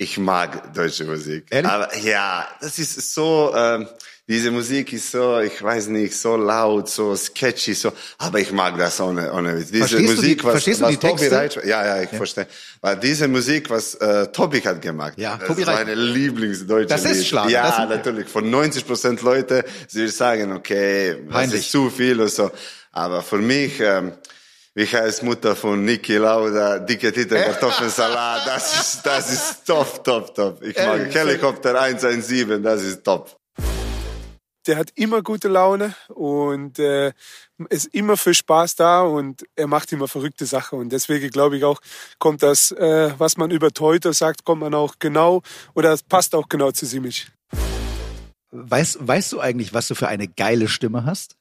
Ich mag deutsche Musik. Ehrlich? Aber ja, das ist so, ähm, diese Musik ist so, ich weiß nicht, so laut, so sketchy, so, aber ich mag das ohne, ohne Witz. Diese Verstehst du die- Musik, was, verstehst du was die Tobi Texte? Reitsch, ja, ja, ich verstehe. Weil diese Musik, was äh, Tobi hat gemacht, Ja, das Tobi ist meine Lieblingsdeutsche Das ist Lied. Schlager, Ja, das ist- natürlich. Von 90 Prozent Leute, sie sagen, okay, das ist zu viel und so. Aber für mich, ähm, wie heißt Mutter von Niki Lauda, dicke Tite, Kartoffelsalat, das ist, das ist top, top, top. Ich mag? Helikopter 117, das ist top. der hat immer gute Laune und äh, ist immer für Spaß da und er macht immer verrückte Sachen. Und deswegen glaube ich auch, kommt das, äh, was man über Teuter sagt, kommt man auch genau oder es passt auch genau zu Simic. Weißt, weißt du eigentlich, was du für eine geile Stimme hast?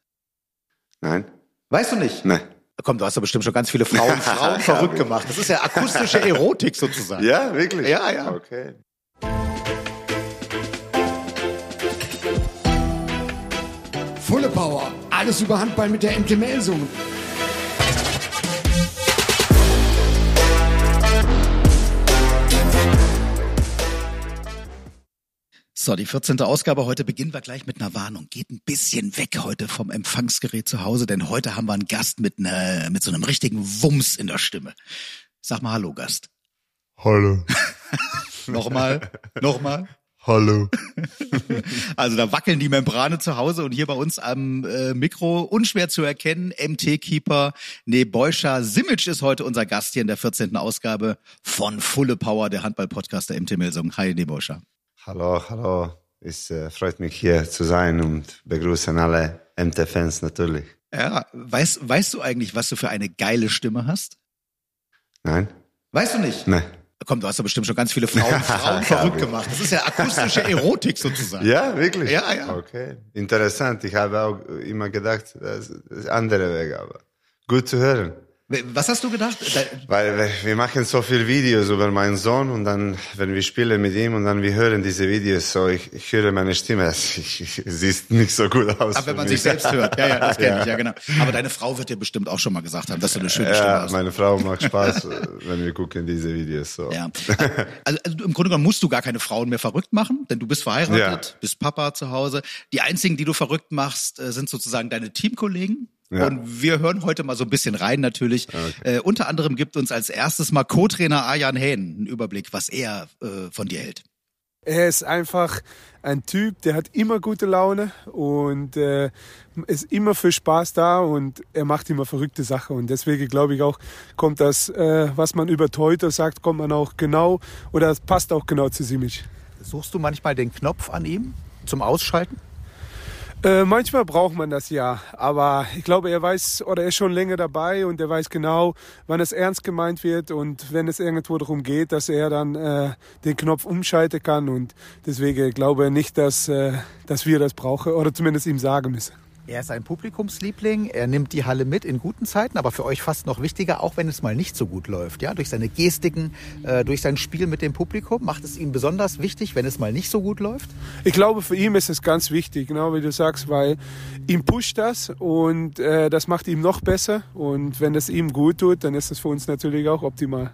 Nein? Weißt du nicht? Nein. Komm, du hast doch bestimmt schon ganz viele Frauen, Frauen verrückt gemacht. Das ist ja akustische Erotik sozusagen. Ja, wirklich? Ja, ja. Okay. Volle Power. Alles über Handball mit der MT So, die 14. Ausgabe. Heute beginnen wir gleich mit einer Warnung. Geht ein bisschen weg heute vom Empfangsgerät zu Hause, denn heute haben wir einen Gast mit, einer, mit so einem richtigen Wumms in der Stimme. Sag mal Hallo, Gast. Hallo. Nochmal, nochmal. Hallo. Also da wackeln die Membrane zu Hause und hier bei uns am äh, Mikro unschwer zu erkennen, MT-Keeper Nebojša Simic ist heute unser Gast hier in der 14. Ausgabe von Fulle Power, der Handball-Podcast der MT Melsung. Hi Nebojša. Hallo, hallo. Es äh, freut mich hier zu sein und begrüßen alle MT-Fans natürlich. Ja, weißt, weißt du eigentlich, was du für eine geile Stimme hast? Nein? Weißt du nicht? Nein. Komm, du hast doch bestimmt schon ganz viele Frauen, Frauen verrückt gemacht. Das ist ja akustische Erotik sozusagen. Ja, wirklich? Ja, ja. Okay. Interessant. Ich habe auch immer gedacht, das ist andere Wege, aber gut zu hören. Was hast du gedacht? Da- Weil wir- machen so viel Videos über meinen Sohn und dann, wenn wir spielen mit ihm und dann wir hören diese Videos, so ich, ich höre meine Stimme, ich, ich, sie sieht nicht so gut aus. Aber wenn man mich. sich selbst hört. Ja, ja, das kenne Ja. ich, ja genau. Aber deine Frau wird dir bestimmt auch schon mal gesagt haben, dass du eine schöne Stimme Ja, hast. meine Frau macht Spaß, wenn wir gucken diese Videos. So. Ja. Also, also im Grunde genommen musst du gar keine Frauen mehr verrückt machen, denn du bist verheiratet, Ja. bist Papa zu Hause. Die einzigen, die du verrückt machst, äh, sind sozusagen deine Teamkollegen. Ja. Und wir hören heute mal so ein bisschen rein natürlich. Äh, unter anderem gibt uns als erstes mal Co-Trainer Arjan Hähn einen Überblick, was er äh, von dir hält. Er ist einfach ein Typ, der hat immer gute Laune und äh, ist immer für Spaß da und er macht immer verrückte Sachen. Und deswegen glaube ich auch, kommt das, äh, was man über Teuter sagt, kommt man auch genau oder es passt auch genau zu Simic. Suchst du manchmal den Knopf an ihm zum Ausschalten? Äh, manchmal braucht man das ja, aber ich glaube, er weiß oder er ist schon länger dabei und er weiß genau, wann es ernst gemeint wird und wenn es irgendwo darum geht, dass er dann äh, den Knopf umschalten kann und deswegen glaube ich nicht, dass, äh, dass wir das brauchen oder zumindest ihm sagen müssen. Er ist ein Publikumsliebling, er nimmt die Halle mit in guten Zeiten, aber für euch fast noch wichtiger, auch wenn es mal nicht so gut läuft. Ja? Durch seine Gestiken, äh, durch sein Spiel mit dem Publikum macht es ihm besonders wichtig, wenn es mal nicht so gut läuft. Ich glaube, für ihn ist es ganz wichtig, genau wie du sagst, weil ihm pusht das und äh, das macht ihm noch besser und wenn es ihm gut tut, dann ist es für uns natürlich auch optimal.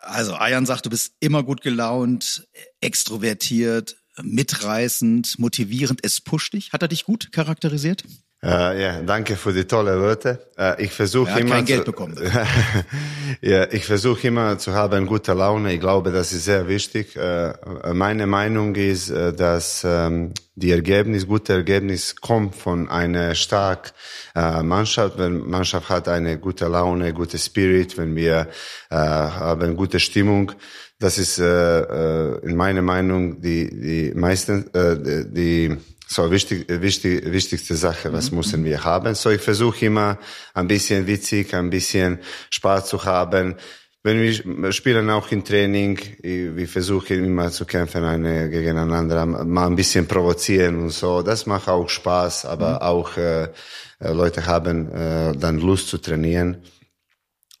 Also Arjan sagt, du bist immer gut gelaunt, extrovertiert, mitreißend, motivierend. Es pusht dich. Hat er dich gut charakterisiert? Äh, ja, danke für die tolle Worte. Äh, ich versuche Er immer kein Geld bekommen ja, ich versuche immer zu haben gute Laune. Ich glaube, das ist sehr wichtig. Äh, meine Meinung ist, dass ähm, die Ergebnis, gute Ergebnis kommt von einer stark Mannschaft. Wenn Mannschaft hat eine gute Laune, gute Spirit, wenn wir haben gute Stimmung. Das ist äh, äh, in meiner Meinung die die meisten äh, die, so wichtig, wichtig, wichtigste Sache, was müssen wir haben. So ich versuche immer ein bisschen witzig, ein bisschen Spaß zu haben. Wenn wir spielen auch im Training, wir versuchen immer zu kämpfen eine gegeneinander, mal ein bisschen provozieren und so. Das macht auch Spaß, aber auch äh, Leute haben äh, dann Lust zu trainieren.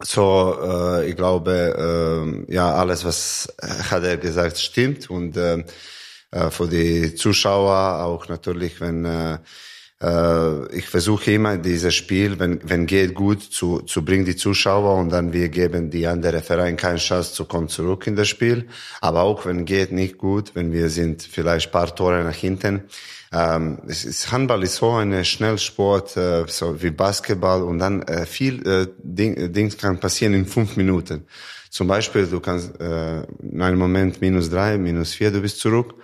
So, äh, ich glaube, äh, ja, alles, was hat er gesagt, stimmt und äh, äh, für die Zuschauer auch natürlich, wenn äh, äh, ich versuche immer dieses Spiel, wenn, wenn geht gut, zu, zu bringen die Zuschauer und dann wir geben die andere Verein keine Chance zu kommen zurück in das Spiel. Aber auch wenn geht nicht gut, wenn wir sind vielleicht paar Tore nach hinten. Ähm, es ist, Handball ist so ein Schnellsport, äh, so wie Basketball und dann äh, viel äh, Ding, Dings kann passieren in fünf Minuten. Zum Beispiel, du kannst äh, in einem Moment minus drei, minus vier, du bist zurück.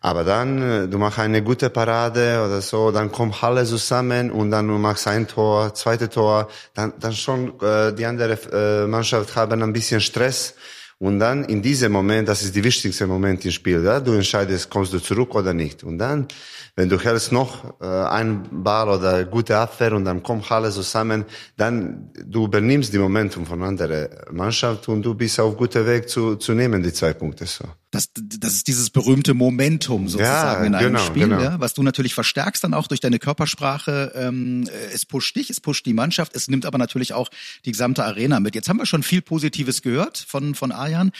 Aber dann, äh, du machst eine gute Parade oder so, dann kommt alle zusammen und dann du machst ein Tor, zweite Tor, dann, dann schon äh, die andere äh, Mannschaft haben ein bisschen Stress. Und dann in diesem Moment, das ist der wichtigste Moment im Spiel, ja? du entscheidest, kommst du zurück oder nicht. Und dann, wenn du hältst noch äh, einen Ball oder gute Abwehr und dann kommt alles zusammen, dann du übernimmst die Momentum von anderer Mannschaft und du bist auf guter Weg zu, zu nehmen, die zwei Punkte. So. Das, das ist dieses berühmte Momentum sozusagen Ja, in einem genau, Spiel, genau. ja, was du natürlich verstärkst dann auch durch deine Körpersprache. Ähm, äh, es pusht dich, es pusht die Mannschaft, es nimmt aber natürlich auch die gesamte Arena mit. Jetzt haben wir schon viel Positives gehört von, von Arjan.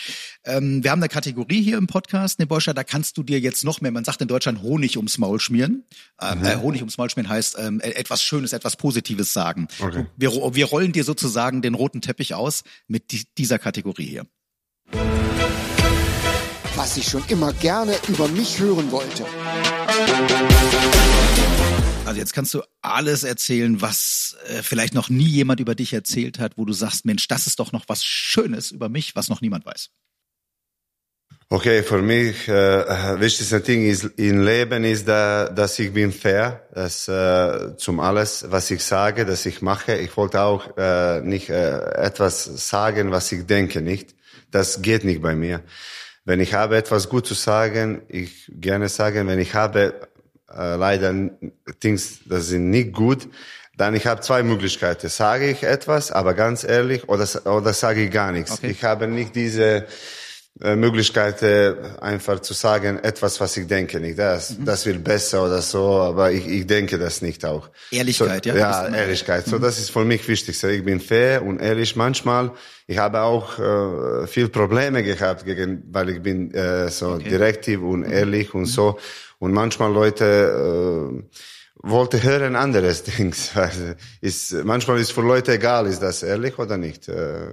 Ähm, wir haben eine Kategorie hier im Podcast, Neboscha, da kannst du dir jetzt noch mehr, man sagt in Deutschland Honig ums Maul schmieren. Ähm, äh, Honig ums Maul schmieren heißt ähm, e- etwas Schönes, etwas Positives sagen. Okay. Wir, wir rollen dir sozusagen den roten Teppich aus mit di dieser Kategorie hier. Was ich schon immer gerne über mich hören wollte. Also jetzt kannst du alles erzählen, was äh, vielleicht noch nie jemand über dich erzählt hat, wo du sagst, Mensch, das ist doch noch was Schönes über mich, was noch niemand weiß. Okay, für mich äh, wichtigste Ding ist im Leben ist, da, dass ich bin fair, dass äh, zum alles, was ich sage, dass ich mache. Ich wollte auch äh, nicht äh, etwas sagen, was ich denke, nicht. Das geht nicht bei mir. Wenn ich habe etwas gut zu sagen, ich gerne sagen. Wenn ich habe äh, leider Things, das sind nicht gut, dann ich habe zwei Möglichkeiten. Sage ich etwas, aber ganz ehrlich, oder oder sage ich gar nichts. Okay. Ich habe nicht diese Möglichkeit, äh, einfach zu sagen, etwas, was ich denke, nicht das, das wird besser oder so, aber ich, ich denke das nicht auch. Ehrlichkeit, so, ja? Ja, Ehrlichkeit. So, das ist für mich wichtig. Ich bin fair und ehrlich. Manchmal, ich habe auch äh, viel Probleme gehabt, gegen, weil ich bin äh, so direktiv und ehrlich und so. Und manchmal Leute äh, wollte hören anderes Dings. Ist, manchmal ist für Leute egal, ist das ehrlich oder nicht. Äh,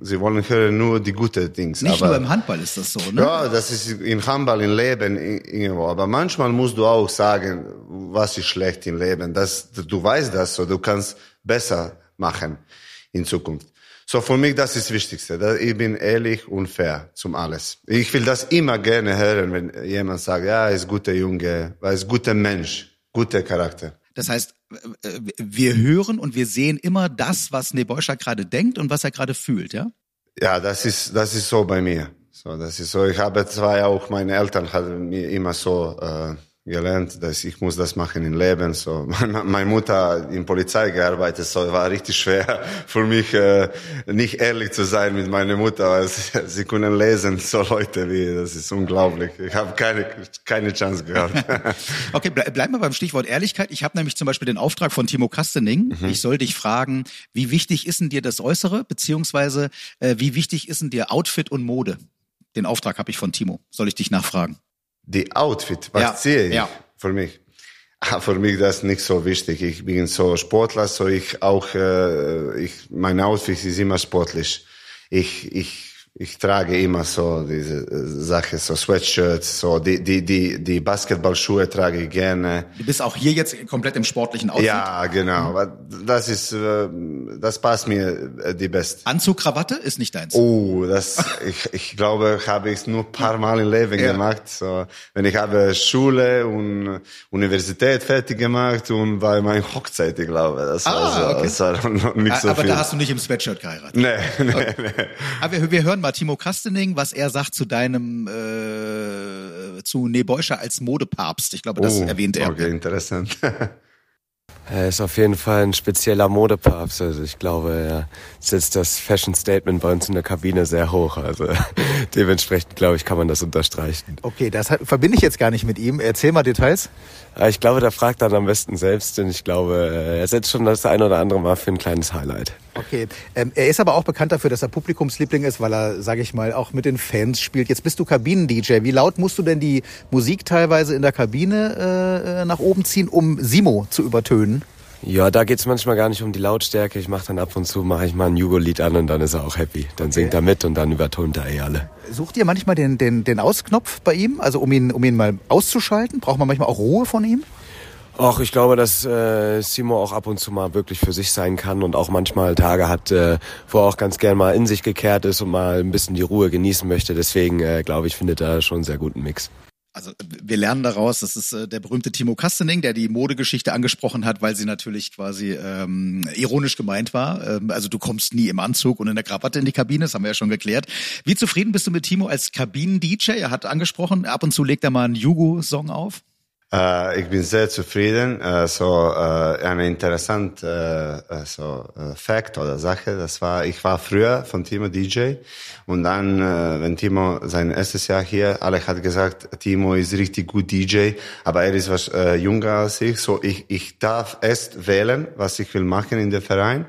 sie wollen hören nur die guten Dings. Nicht aber, nur im Handball ist das so, ne? ja, das ist in Handball, im Leben irgendwo. Aber manchmal musst du auch sagen, was ist schlecht im Leben. Das, du weißt das, so du kannst besser machen in Zukunft. So für mich das ist das Wichtigste. Ich bin ehrlich und fair zum alles. Ich will das immer gerne hören, wenn jemand sagt, ja, ist guter Junge, er ist guter Mensch, guter Charakter. Das heißt, äh, äh, wir hören und wir sehen immer das, was Nebojša gerade denkt und was er gerade fühlt, ja? Ja, das ist, das ist so bei mir. So, das ist so. Ich habe zwar auch meine Eltern haben mir immer so äh, gelernt, dass ich muss das machen im Leben. So, meine, Mutter in Polizei gearbeitet, so war richtig schwer für mich äh, nicht ehrlich zu sein mit meiner Mutter. Weil sie, sie können lesen, so Leute wie das ist unglaublich. Ich habe keine keine Chance gehabt. Okay, ble bleiben wir beim Stichwort Ehrlichkeit. Ich habe nämlich zum Beispiel den Auftrag von Timo Kastening. Ich soll dich fragen, wie wichtig ist denn dir das Äußere, beziehungsweise äh, wie wichtig ist denn dir Outfit und Mode? Den Auftrag habe ich von Timo. Soll ich dich nachfragen? Die Outfit, was Ja, ziehe ich ja. für mich? Ah, Für mich das ist nicht so wichtig. Ich bin so Sportler, so ich auch, äh, ich, mein Outfit ist immer sportlich. Ich, ich, ich trage immer so diese äh, Sache, so Sweatshirts, so die, die, die, die Basketballschuhe trage ich gerne. Du bist auch hier jetzt komplett im sportlichen Outfit. Ja, genau. Aber Das ist, äh, das passt mir äh, die best. Anzug, Krawatte ist nicht deins. Oh, das, ich, ich glaube, habe ich nur ein paar Mal im Leben Ja. gemacht. So, wenn ich habe Schule und Universität fertig gemacht und bei meiner Hochzeit, ich glaube, das war, Ah, so, okay. das war noch nicht so Aber viel. da hast du nicht im Sweatshirt geheiratet. nee, nee, nee. Aber wir, wir hören mal Timo Kastening, was er sagt zu deinem, äh, zu Nebojša als Modepapst. Ich glaube, das Oh, erwähnt er. Okay, interessant. Er ist auf jeden Fall ein spezieller Modepapst. Also ich glaube, er setzt das Fashion Statement bei uns in der Kabine sehr hoch. Also dementsprechend, glaube ich, kann man das unterstreichen. Okay, das verbinde ich jetzt gar nicht mit ihm. Erzähl mal Details. Ich glaube, der fragt dann am besten selbst, denn ich glaube, er setzt schon das ein oder andere Mal für ein kleines Highlight. Okay, ähm, er ist aber auch bekannt dafür, dass er Publikumsliebling ist, weil er, sage ich mal, auch mit den Fans spielt. Jetzt bist du Kabinen-DJ. Wie laut musst du denn die Musik teilweise in der Kabine äh, nach oben ziehen, um Simo zu übertönen? Ja, da geht's manchmal gar nicht um die Lautstärke. Ich mache dann ab und zu mache ich mal ein Jugo-Lied an und dann ist er auch happy. Dann okay. singt er mit und dann übertont er eh alle. Sucht ihr manchmal den, den, den Ausknopf bei ihm, also um ihn, um ihn mal auszuschalten? Braucht man manchmal auch Ruhe von ihm? Ach, ich glaube, dass äh, Simo auch ab und zu mal wirklich für sich sein kann und auch manchmal Tage hat, äh, wo er auch ganz gern mal in sich gekehrt ist und mal ein bisschen die Ruhe genießen möchte. Deswegen äh, glaube ich, findet er schon einen sehr guten Mix. Also wir lernen daraus, das ist äh, der berühmte Timo Kastening, der die Modegeschichte angesprochen hat, weil sie natürlich quasi ähm, ironisch gemeint war. Ähm, also du kommst nie im Anzug und in der Krawatte in die Kabine, das haben wir ja schon geklärt. Wie zufrieden bist du mit Timo als Kabinen-DJ? Er hat angesprochen, ab und zu legt er mal einen Jugo-Song auf. Uh, ich bin sehr zufrieden. Uh, so uh, eine interessante so, Fact oder Sache. Das war, ich war früher von Timo DJ und dann, wenn Timo sein erstes Jahr hier, alle hat gesagt, Timo ist richtig gut DJ, aber er ist was jünger als ich. So ich, ich darf erst wählen, was ich will machen in der Verein.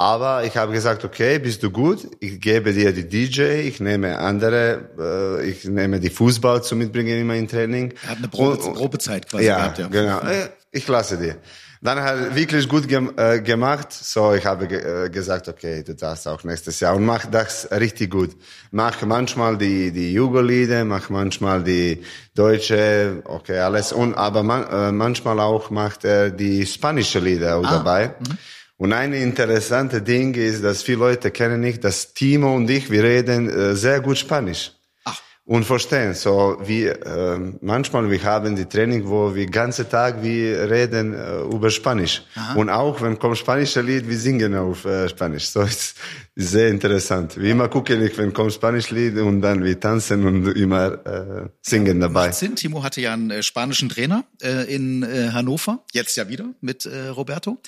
Aber ich habe gesagt, okay, bist du gut? Ich gebe dir die DJ, ich nehme andere, äh, ich nehme die Fußball zu mitbringen in mein Training. Er hat eine Probe, und, Probezeit quasi ja, gehabt, ja. genau. Äh, ich lasse dir. Dann hat er wirklich gut ge äh, gemacht. So, ich habe ge äh, gesagt, okay, du darfst auch nächstes Jahr und mach das richtig gut. Mach manchmal die die Jugo-Lieder, mach manchmal die deutsche, okay, alles und aber man, äh, manchmal auch macht er die spanische Lieder auch ah. dabei. Mhm. Und ein interessantes Ding ist, dass viele Leute kennen nicht, dass Timo und ich, wir reden äh, sehr gut Spanisch. Ach. Und verstehen. So, wie, äh, manchmal, wir haben die Training, wo wir ganze Tag, wir reden äh, über Spanisch. Aha. Und auch, wenn kommt spanische Lied, wir singen auf äh, Spanisch. So, ist sehr interessant. Wie immer gucken ich, wenn kommt Spanisch Lied und dann wir tanzen und immer äh, singen dabei. Macht Sinn. Timo hatte ja einen spanischen Trainer äh, in äh, Hannover, jetzt ja wieder mit äh, Roberto.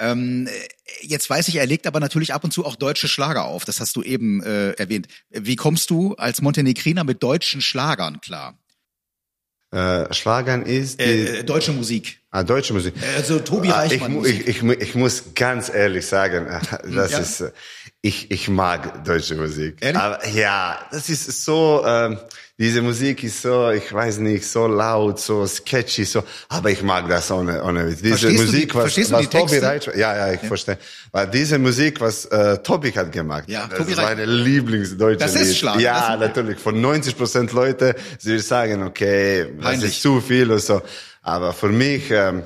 Ähm, jetzt weiß ich, er legt aber natürlich ab und zu auch deutsche Schlager auf. Das hast du eben äh, erwähnt. Wie kommst du als Montenegriner mit deutschen Schlagern klar? Äh, Schlagern ist äh, äh, deutsche Musik. Ah, deutsche Musik. Also Tobi ah, Reichmann. Ich, ich, ich, ich, muss ganz ehrlich sagen, das ja. ist ich, ich mag deutsche Musik. Ehrlich? Aber ja, das ist so, ähm, diese Musik ist so, ich weiß nicht, so laut, so sketchy, so, aber ich mag das ohne, ohne Diese verstehst Musik, die, was, was Tobi Reitsch, ja, ja, ich ja. verstehe. Weil diese Musik, was äh, Tobi hat gemacht, ja, das Tobi ist meine Lieblingsdeutsche Das ist Schlag. Ja, natürlich. Von 90 Prozent Leute, sie sagen, okay, das ist zu viel und so. Aber für mich, ähm,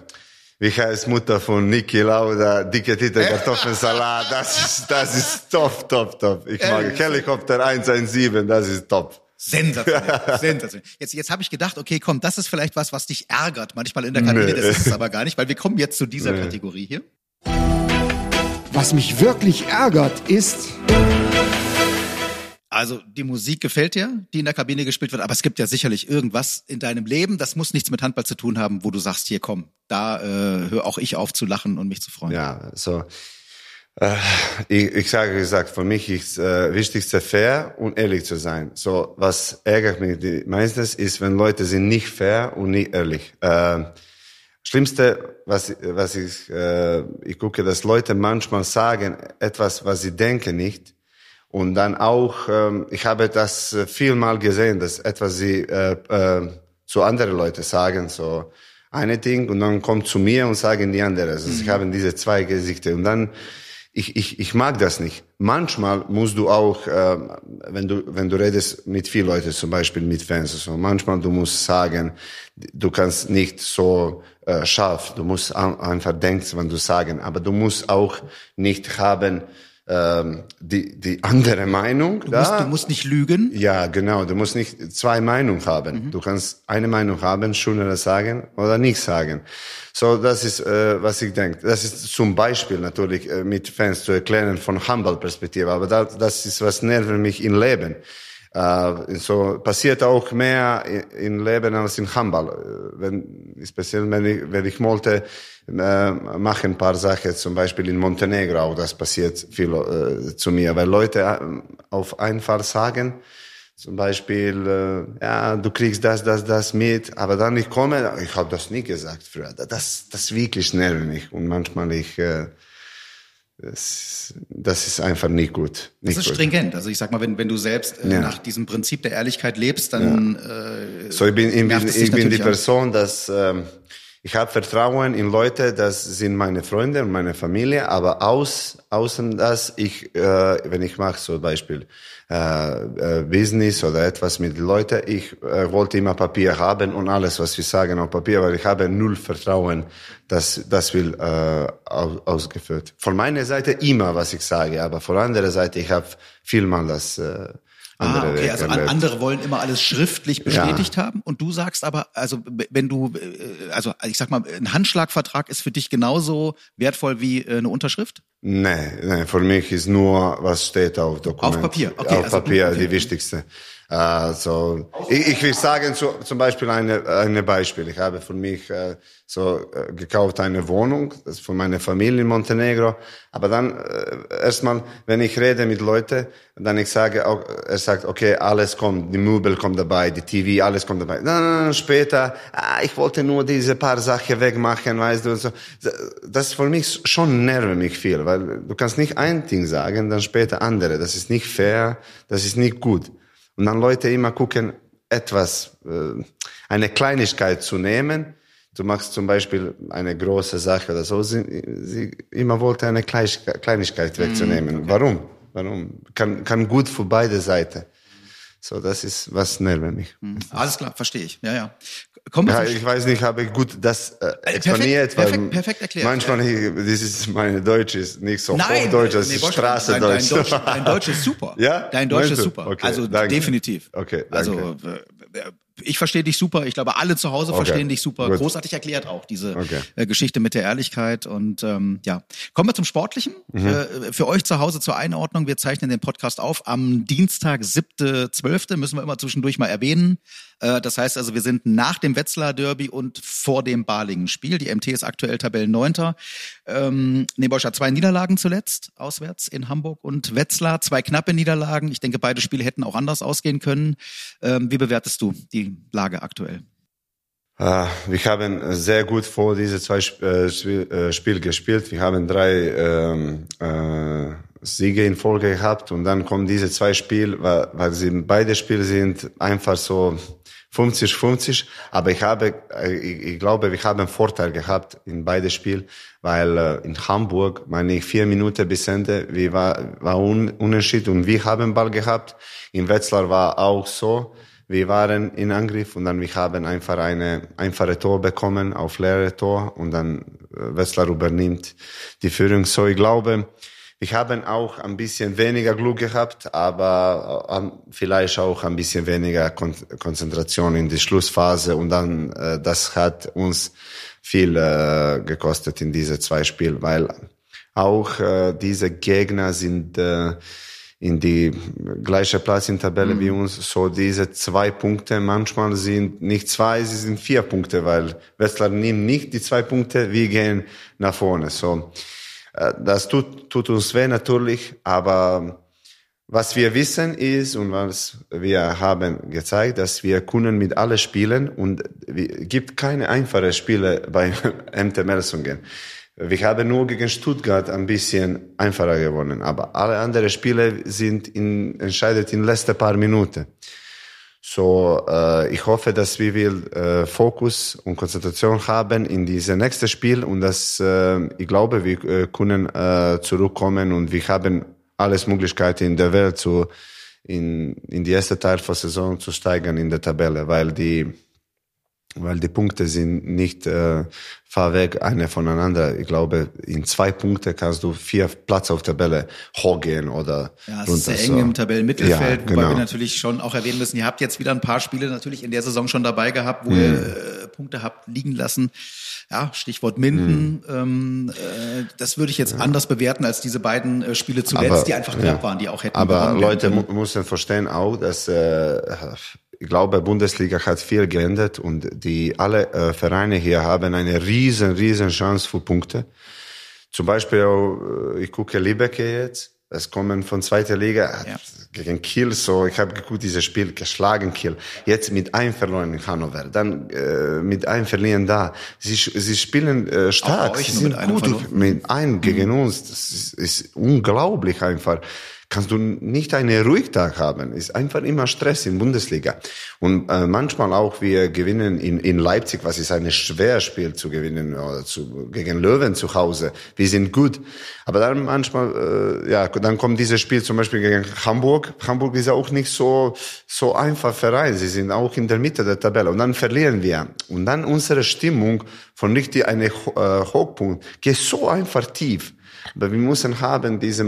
wie heißt Mutter von Niki Lauda, dicke Tite Kartoffelsalat, das ist, das ist top, top, top. Ich mag Helikopter 117, das ist top. Sensationell, sensationell. Jetzt, jetzt habe ich gedacht, okay, komm, das ist vielleicht was, was dich ärgert manchmal in der Kabine. Nee. Das ist es aber gar nicht, weil wir kommen jetzt zu dieser nee. Kategorie hier. Was mich wirklich ärgert, ist also die Musik gefällt dir, die in der Kabine gespielt wird, aber es gibt ja sicherlich irgendwas in deinem Leben, das muss nichts mit Handball zu tun haben, wo du sagst, hier komm, da äh, höre auch ich auf zu lachen und mich zu freuen. Ja, so. Äh, ich, ich sage gesagt, für mich ist äh, wichtigste fair und ehrlich zu sein. So, was ärgert mich meistens ist, wenn Leute sind nicht fair und nicht ehrlich. Äh, Schlimmste, was, was ich, äh, ich gucke, dass Leute manchmal sagen etwas, was sie denken nicht und dann auch, ähm, ich habe das äh, vielmal gesehen, dass etwas sie äh, äh, zu anderen Leuten sagen, so eine Ding und dann kommt zu mir und sagen die andere. Also mhm. ich habe diese zwei Gesichter und dann ich, ich, ich mag das nicht. Manchmal musst du auch, äh, wenn du wenn du redest mit vielen Leuten, zum Beispiel mit Fans, so manchmal du musst sagen, du kannst nicht so äh, scharf, du musst einfach denken, wenn du sagen, aber du musst auch nicht haben ähm, die, die andere Meinung. Du, da. musst, du musst nicht lügen. Ja, genau. Du musst nicht zwei Meinungen haben. Mhm. Du kannst eine Meinung haben, schöner sagen oder nicht sagen. So, das ist, äh, was ich denke. Das ist zum Beispiel natürlich äh, mit Fans zu erklären von Handballperspektive. Aber das, das ist, was nervt mich im Leben. Äh, so passiert auch mehr im Leben als in Handball. Äh, wenn, speziell wenn ich, wenn ich wollte, äh, mache ein paar Sachen, zum Beispiel in Montenegro, auch das passiert viel äh, zu mir, weil Leute äh, auf einfach sagen, zum Beispiel, äh, ja, du kriegst das, das, das mit, aber dann ich komme, ich habe das nie gesagt früher. Das, das wirklich nervt mich und manchmal ich, äh, das, das ist einfach nicht gut. Nicht Das ist gut. stringent. Also ich sag mal, wenn, wenn du selbst äh, Ja. nach diesem Prinzip der Ehrlichkeit lebst, dann äh, So, ich bin, ich bin, ich bin die. Person, dass ähm, ich habe Vertrauen in Leute, das sind meine Freunde und meine Familie, aber aus, außen das, ich, äh, wenn ich mache zum Beispiel äh, äh, Business oder etwas mit Leuten, ich äh, wollte immer Papier haben und alles, was wir sagen auf Papier, weil ich habe null Vertrauen, dass das will äh, aus, ausgeführt. Von meiner Seite immer, was ich sage, aber von anderer Seite, ich habe vielmal das äh, andere Ah, okay, also an, andere wollen immer alles schriftlich bestätigt haben und du sagst aber, also wenn du, äh, also ich sag mal, ein Handschlagvertrag ist für dich genauso wertvoll wie äh, eine Unterschrift? Nee, nee, für mich ist nur, was steht auf Dokument. Auf Papier, okay, Auf also- Papier, okay. die wichtigste. Also, ich, ich will sagen, zu, zum Beispiel eine, eine Beispiel. Ich habe für mich äh, so äh, gekauft eine Wohnung, das ist von meiner Familie in Montenegro. Aber dann äh, erstmal, wenn ich rede mit Leuten, dann ich sage, auch, er sagt, okay, alles kommt, die Möbel kommt dabei, die TV, alles kommt dabei. Dann, dann später, ah, ich wollte nur diese paar Sachen wegmachen, weißt du. und So. Das ist für mich schon nervt mich viel, weil du kannst nicht ein Ding sagen, dann später andere. Das ist nicht fair, das ist nicht gut. Und dann Leute immer gucken, etwas, äh, eine Kleinigkeit zu nehmen. Du machst zum Beispiel eine große Sache oder so. Sie, sie immer wollte eine Kleinigkeit wegzunehmen. Warum? Warum? Kann, kann gut für beide Seiten. So, das ist, was nervt mich. Alles klar, verstehe ich. Ja, ja. Kommen Ja, zum ich weiß nicht, habe ich gut das äh, perfekt, exponiert, weil perfekt, perfekt erklärt, manchmal, ich, das ist meine Deutsch ist nicht so Nein, Hochdeutsch, das nee, ist Bosch, dein, dein, Straßendeutsch. Deutsch, dein Deutsch ist super. Ja? Dein Deutsch ist super. Okay, also danke. definitiv. Okay, danke. Also äh, ich verstehe dich super. Ich glaube, alle zu Hause Okay, verstehen dich super. gut. Großartig erklärt auch diese Okay. äh, Geschichte mit der Ehrlichkeit. Und ähm, ja, kommen wir zum Sportlichen. Mhm. Äh, für euch zu Hause zur Einordnung. Wir zeichnen den Podcast auf am Dienstag, 7.12. Müssen wir immer zwischendurch mal erwähnen. Äh, das heißt also, wir sind nach dem Wetzlar Derby und vor dem Balingen-Spiel. Die MT ist aktuell Tabellenneunter. Ähm, Nebausch hat zwei Niederlagen zuletzt, auswärts in Hamburg und Wetzlar. Zwei knappe Niederlagen. Ich denke, beide Spiele hätten auch anders ausgehen können. Ähm, wie bewertest du die Lage aktuell? Ah, wir haben sehr gut vor diese zwei äh, äh, Spiel gespielt. Wir haben drei ähm, äh, Siege in Folge gehabt und dann kommen diese zwei Spiele, weil, sie beide Spiele sind einfach so 50-50. Aber ich habe, ich, glaube, wir haben einen Vorteil gehabt in beide Spielen, weil in Hamburg, meine ich, vier Minuten bis Ende, wir war, war un, unentschieden und wir haben Ball gehabt. In Wetzlar war auch so. Wir waren in Angriff und dann wir haben einfach eine einfache Tor bekommen auf leere Tor und dann äh, Wetzlar übernimmt die Führung. So, ich glaube, wir haben auch ein bisschen weniger Glück gehabt, aber äh, vielleicht auch ein bisschen weniger Kon Konzentration in die Schlussphase und dann äh, das hat uns viel gekostet in diese zwei Spiele, weil auch diese Gegner sind in die gleiche Platz in Tabelle wie uns. So diese zwei Punkte manchmal sind nicht zwei, sie sind vier Punkte, weil Wetzlar nimmt nicht die zwei Punkte, wir gehen nach vorne. So äh, das tut, tut uns weh natürlich, aber was wir wissen ist und was wir haben gezeigt, dass wir können mit alle spielen und es gibt keine einfache Spiele bei MT Melsungen. Wir haben nur gegen Stuttgart ein bisschen einfacher gewonnen, aber alle anderen Spiele sind in, entscheidet in letzten paar Minuten. So, äh, ich hoffe, dass wir will, äh, Fokus und Konzentration haben in dieses nächste Spiel und dass äh, ich glaube, wir äh, können äh, zurückkommen und wir haben alles Möglichkeiten in der Welt zu in in die erste Teil der Saison zu steigen in der Tabelle, weil die weil die Punkte sind nicht äh, far weg eine voneinander. Ich glaube, in zwei Punkte kannst du vier Platz auf Tabelle hochgehen oder Ja, es runter. ist sehr eng im Tabellenmittelfeld, Ja, wobei genau. wir natürlich schon auch erwähnen müssen, ihr habt jetzt wieder ein paar Spiele natürlich in der Saison schon dabei gehabt, wo Mhm. ihr äh, Punkte habt liegen lassen. Ja, Stichwort Minden. Mhm. Ähm, äh, das würde ich jetzt anders bewerten als diese beiden äh, Spiele zuletzt, Aber- die einfach knapp ja. waren, die auch hätten Aber Leute mu müssen verstehen auch, dass äh, ich glaube, Bundesliga hat viel geändert und die alle äh, Vereine hier haben eine riesen, riesen Chance für Punkte. Zum Beispiel, auch, äh, ich gucke Lübeck jetzt. Das kommen von zweiter Liga Ja. gegen Kiel. So, ich habe geguckt, dieses Spiel geschlagen Kiel. Jetzt mit einem verloren in Hannover, dann äh, mit einem verlieren da. Sie, sie spielen äh, stark. Sie sind mit einem gut verloren. mit einem gegen uns. Das ist, ist unglaublich einfach. Kannst du nicht einen Ruhigtag haben? Ist einfach immer Stress in Bundesliga. Und äh, manchmal auch wir gewinnen in, in Leipzig, was ist ein schwer Spiel zu gewinnen oder zu, gegen Löwen zu Hause. Wir sind gut, aber dann manchmal äh, ja, dann kommt dieses Spiel zum Beispiel gegen Hamburg. Hamburg ist auch nicht so so einfach Verein. Sie sind auch in der Mitte der Tabelle und dann verlieren wir und dann unsere Stimmung von richtig eine Ho- äh, Hochpunkt geht so einfach tief. Aber wir müssen haben diese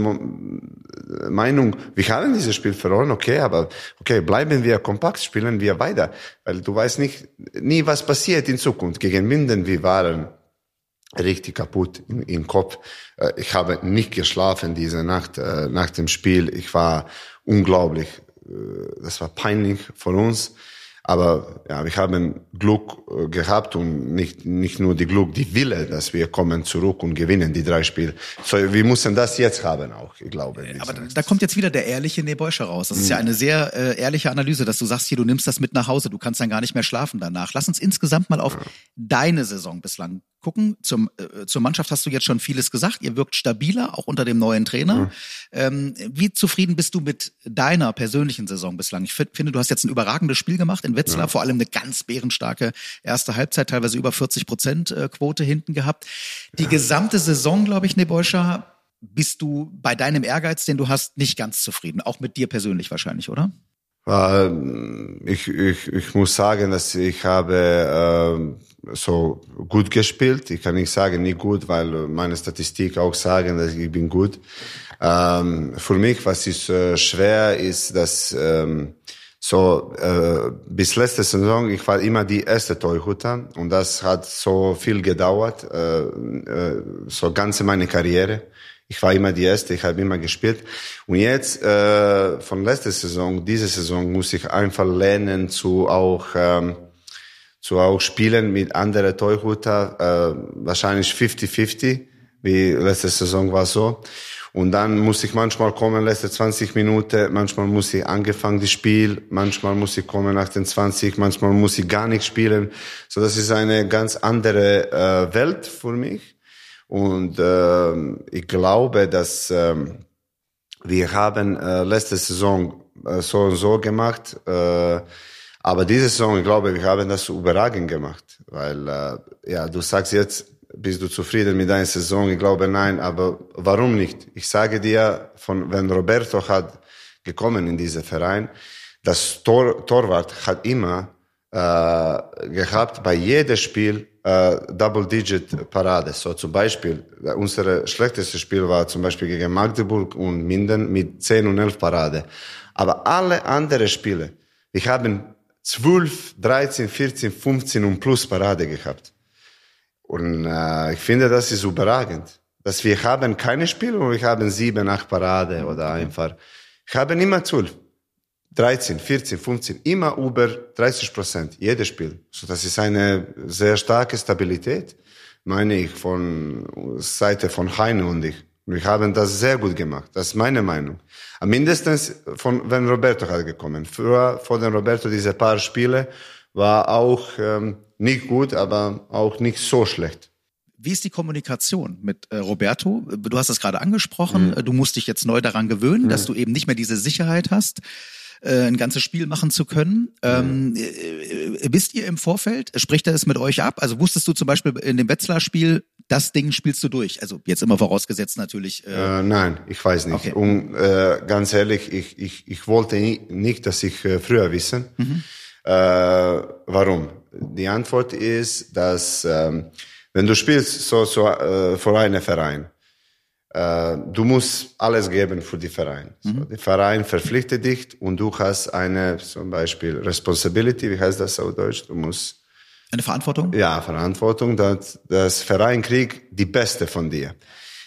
Meinung, wir haben dieses Spiel verloren, okay, aber okay, bleiben wir kompakt, spielen wir weiter, weil du weißt nicht, nie was passiert in Zukunft. Gegen Minden, wir waren richtig kaputt im, im Kopf. Äh, Ich habe nicht geschlafen diese Nacht äh, nach dem Spiel. Ich war unglaublich. äh, Das war peinlich von uns. Aber ja, wir haben Glück äh, gehabt und nicht, nicht nur die Glück, die Wille, dass wir kommen zurück und gewinnen die drei Spiele. So, wir müssen das jetzt haben auch, ich glaube. Aber da, da kommt jetzt wieder der ehrliche Nebäuscher raus. Das ist ja eine sehr äh, ehrliche Analyse, dass du sagst, hier, du nimmst das mit nach Hause, du kannst dann gar nicht mehr schlafen danach. Lass uns insgesamt mal auf deine Saison bislang gucken. Zum, äh, zur Mannschaft hast du jetzt schon vieles gesagt. Ihr wirkt stabiler, auch unter dem neuen Trainer. Ähm, wie zufrieden bist du mit deiner persönlichen Saison bislang? Ich find, finde, du hast jetzt ein überragendes Spiel gemacht in Wetzlar, vor allem eine ganz bärenstarke erste Halbzeit, teilweise über 40 Prozent äh, Quote hinten gehabt. Die gesamte Saison, glaube ich, Nebäuscher, bist du bei deinem Ehrgeiz, den du hast, nicht ganz zufrieden. Auch mit dir persönlich wahrscheinlich, oder? Äh, Ich, ich, ich muss sagen, dass ich habe äh, so gut gespielt. Ich kann nicht sagen, nicht gut, weil meine Statistik auch sagen, dass ich bin gut. Ähm, für mich, was ist äh, schwer, ist, dass ähm, so äh, bis letzte Saison ich war immer die erste Torhüter und das hat so viel gedauert, äh, äh, so ganze meine Karriere. Ich war immer die Erste, ich habe immer gespielt. Und jetzt, äh, von letzter Saison, diese Saison, muss ich einfach lernen zu auch, ähm, zu auch spielen mit anderen Torhüter, äh, wahrscheinlich 50-50, wie letzte Saison war so. Und dann muss ich manchmal kommen, letzte 20 Minuten, manchmal muss ich angefangen das Spiel, manchmal muss ich kommen nach den 20, manchmal muss ich gar nicht spielen. So, das ist eine ganz andere äh, Welt für mich. Und ähm, ich glaube, dass ähm, wir haben äh, letzte Saison äh, so und so gemacht, äh, aber diese Saison, ich glaube, wir haben das überragend gemacht, weil äh, ja, du sagst jetzt, bist du zufrieden mit deiner Saison? Ich glaube nein, aber warum nicht? Ich sage dir, von wenn Roberto hat gekommen in diesen Verein, das Tor, Torwart hat immer äh, gehabt bei jedem Spiel äh, Double-Digit-Parade. So zum Beispiel, unser schlechtestes Spiel war zum Beispiel gegen Magdeburg und Minden mit 10 und 11 Parade. Aber alle anderen Spiele, wir haben 12, 13, 14, 15 und plus Parade gehabt. Und äh, ich finde, das ist überragend. Dass wir haben keine Spiele, wo wir haben sieben, acht Parade oder einfach. Ich habe immer 12. 13, 14, 15, immer über 30 Prozent, jedes Spiel. So, das ist eine sehr starke Stabilität, meine ich, von Seite von Heine und ich. Wir haben das sehr gut gemacht. Das ist meine Meinung. Am mindestens von, wenn Roberto hat gekommen. Früher, vor dem Roberto, diese paar Spiele, war auch ähm, nicht gut, aber auch nicht so schlecht. Wie ist die Kommunikation mit äh, Roberto? Du hast das gerade angesprochen. Du musst dich jetzt neu daran gewöhnen, dass du eben nicht mehr diese Sicherheit hast, äh, ein ganzes Spiel machen zu können. Ähm, äh, äh, wisst ihr im Vorfeld, spricht er es mit euch ab? Also wusstest du zum Beispiel in dem Wetzlar-Spiel, das Ding spielst du durch? Also jetzt immer vorausgesetzt natürlich. Äh, Äh, nein, ich weiß nicht. Okay. Und äh, ganz ehrlich, ich, ich, ich wollte nie, nicht, dass ich früher wissen. Äh, warum? Die Antwort ist, dass ähm, wenn du spielst so, so äh, für einen Verein, äh, du musst alles geben für die Verein. So, der Verein verpflichtet dich und du hast eine zum Beispiel Responsibility, wie heißt das auf Deutsch? Du musst eine Verantwortung? ja, Verantwortung, dass das Verein kriegt die Beste von dir.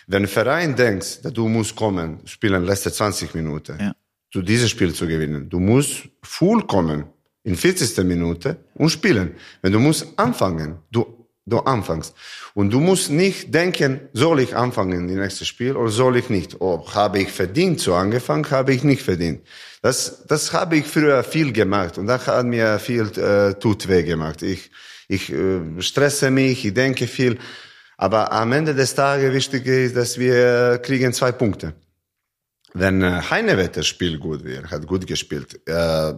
Wenn der Verein denkt, dass du musst kommen, spielen letzte 20 Minuten, Ja. zu diesem Spiel zu gewinnen, du musst full kommen in 40. Minute und spielen. Wenn du musst anfangen, du du anfängst. Und du musst nicht denken, soll ich anfangen die nächste Spiel oder soll ich nicht? Oh, habe ich verdient so angefangen, habe ich nicht verdient. Das, das habe ich früher viel gemacht und das hat mir viel äh, tut weh gemacht. Ich, ich äh, stresse mich, ich denke viel. Aber am Ende des Tages wichtig ist, dass wir kriegen zwei Punkte. Wenn äh, Heinewetter spielt gut, wir hat gut gespielt. Äh,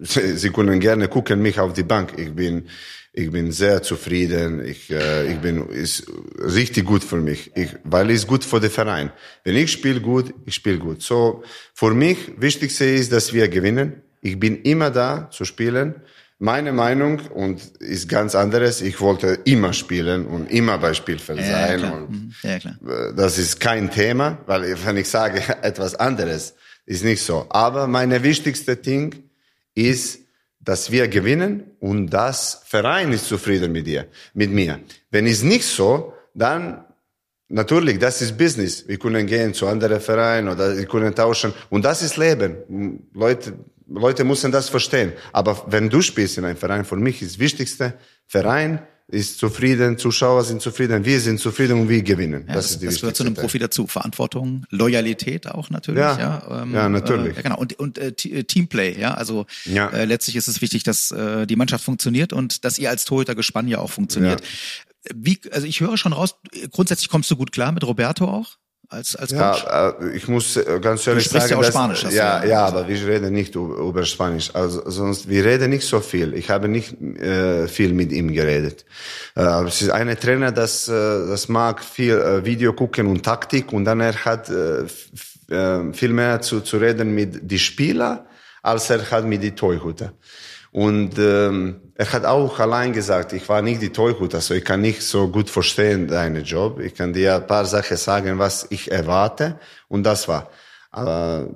Sie, Sie können gerne gucken mich auf die Bank. Ich bin, ich bin sehr zufrieden. Ich, äh, ich bin, ist richtig gut für mich, ich, weil es gut für den Verein. Wenn ich spiele gut, ich spiele gut. So, für mich wichtigste ist, dass wir gewinnen. Ich bin immer da zu spielen. Meine Meinung und ist ganz anderes. Ich wollte immer spielen und immer bei Spielfeld Ja, sein. klar. Und Mhm. Ja, klar. äh, das ist kein Thema, weil wenn ich sage etwas anderes, ist nicht so. Aber meine wichtigste Ding ist, dass wir gewinnen und das Verein ist zufrieden mit dir, mit mir. Wenn es nicht so, dann natürlich, das ist Business. Wir können gehen zu anderen Vereinen oder wir können tauschen und das ist Leben. Leute, Leute müssen das verstehen. Aber wenn du spielst in einem Verein, für mich ist das Wichtigste, Verein ist zufrieden, Zuschauer sind zufrieden, wir sind zufrieden und wir gewinnen. Ja, das, das, ist die das gehört zu einem. Profi dazu. Verantwortung, Loyalität auch natürlich. Ja, Ja, ähm, ja, natürlich. Äh, ja, genau. Und, und äh, äh, Teamplay, ja. Also Ja. Äh, letztlich ist es wichtig, dass äh, die Mannschaft funktioniert und dass ihr als Torhütergespann ja auch funktioniert. Wie, also ich höre schon raus, grundsätzlich kommst du gut klar mit Roberto auch als, als Coach? Ja, äh, ich muss äh, ganz ehrlich sprichst sagen, ja auch dass, Spanisch, du ja, ja ja, aber wir reden nicht über Spanisch. Also sonst wir reden nicht so viel. Ich habe nicht äh, viel mit ihm geredet. Äh, es ist ein Trainer, das äh, das mag viel äh, Video gucken und Taktik und dann er hat äh, viel mehr zu zu reden mit die Spieler als er hat mit die Torhüter. Und ähm, er hat auch allein gesagt, ich war nicht die Torhüter, also ich kann nicht so gut verstehen deinen Job. Ich kann dir ein paar Sachen sagen, was ich erwarte und das war. Aber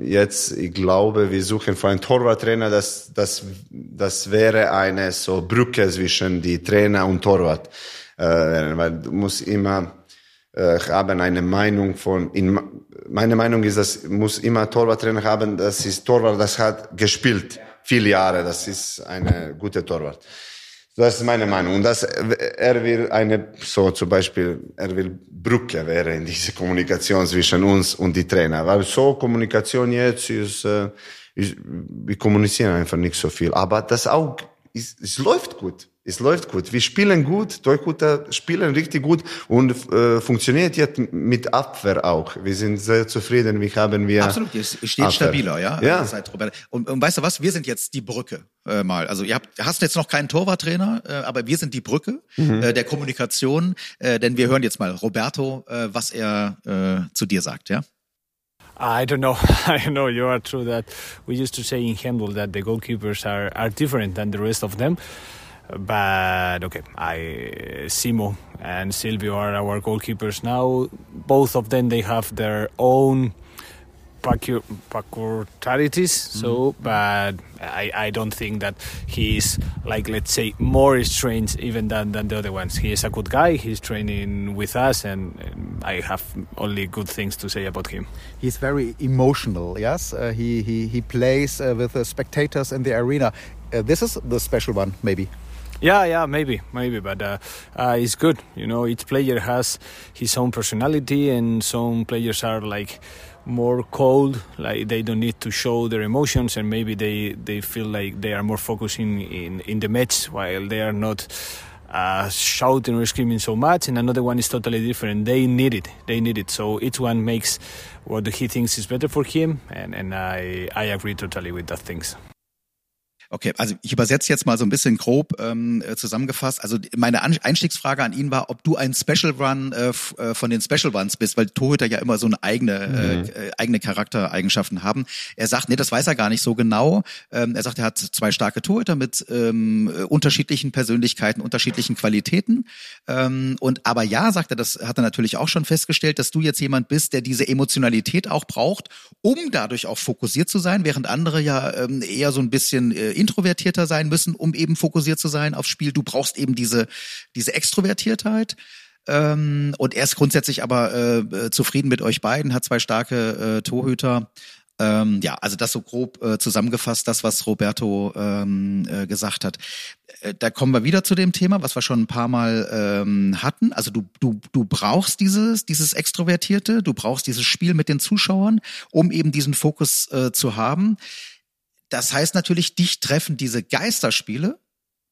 jetzt, ich glaube, wir suchen für einen Torwarttrainer, das, das, das wäre eine so Brücke zwischen die Trainer und Torwart. Äh, weil du musst immer äh, haben eine Meinung von, in, meine Meinung ist, dass muss immer Torwarttrainer haben, das ist Torwart, das hat gespielt, viele Jahre, das ist eine gute Torwart. Das ist meine Meinung. Und das, er will eine, so zum Beispiel, er will Brücke wäre in diese Kommunikation zwischen uns und die Trainer. Weil so Kommunikation jetzt ist, äh, ist wir kommunizieren einfach nicht so viel. Aber das auch, es, es läuft gut. Es läuft gut. Wir spielen gut, Torhüter spielen richtig gut und äh, funktioniert jetzt mit Abwehr auch. Wir sind sehr zufrieden. Wie haben wir Absolut, ihr steht Abwehr. stabiler, ja. Ja. Seit Robert. Und, und weißt du was? Wir sind jetzt die Brücke äh, mal. Also ihr habt, hast jetzt noch keinen Torwarttrainer, äh, aber wir sind die Brücke Mhm. äh, der Kommunikation, äh, denn wir hören jetzt mal Roberto, äh, was er äh, zu dir sagt, ja. I don't know. I know you are true that we used to say in handball that the goalkeepers are, are different than the rest of them. But okay, I Simo and Silvio are our goalkeepers now. Both of them they have their own pecu- peculiarities. So, but I, I don't think that he's like let's say more strange even than, than the other ones. He is a good guy. He's training with us, and, and I have only good things to say about him. He's very emotional. Yes, uh, he he he plays uh, with the spectators in the arena. Uh, this is the special one, maybe. Yeah, yeah, maybe, maybe, but uh, uh, it's good. You know, each player has his own personality, and some players are like more cold, like they don't need to show their emotions, and maybe they, they feel like they are more focusing in, in the match while they are not uh, shouting or screaming so much. And another one is totally different. They need it. They need it. So each one makes what he thinks is better for him, and, and I I agree totally with that things. Okay, also ich übersetze jetzt mal so ein bisschen grob ähm, äh, zusammengefasst. Also meine An Einstiegsfrage an ihn war, ob du ein Special Run äh, äh, von den Special Ones bist, weil Torhüter ja immer so eine eigene äh, äh, eigene Charaktereigenschaften haben. Er sagt, nee, das weiß er gar nicht so genau. Ähm, er sagt, er hat zwei starke Torhüter mit ähm, äh, unterschiedlichen Persönlichkeiten, unterschiedlichen Qualitäten. Ähm, und aber ja, sagt er, das hat er natürlich auch schon festgestellt, dass du jetzt jemand bist, der diese Emotionalität auch braucht, um dadurch auch fokussiert zu sein, während andere ja ähm, eher so ein bisschen äh, introvertierter sein müssen, um eben fokussiert zu sein aufs Spiel. Du brauchst eben diese diese Extrovertiertheit. Ähm, und er ist grundsätzlich aber äh, äh, zufrieden mit euch beiden, hat zwei starke äh, Torhüter. Ähm, ja, also das so grob äh, zusammengefasst, das, was Roberto ähm, äh, gesagt hat. Äh, da kommen wir wieder zu dem Thema, was wir schon ein paar Mal ähm, hatten. Also du, du, du brauchst dieses, dieses Extrovertierte, du brauchst dieses Spiel mit den Zuschauern, um eben diesen Fokus äh, zu haben. Das heißt natürlich, dich treffen diese Geisterspiele,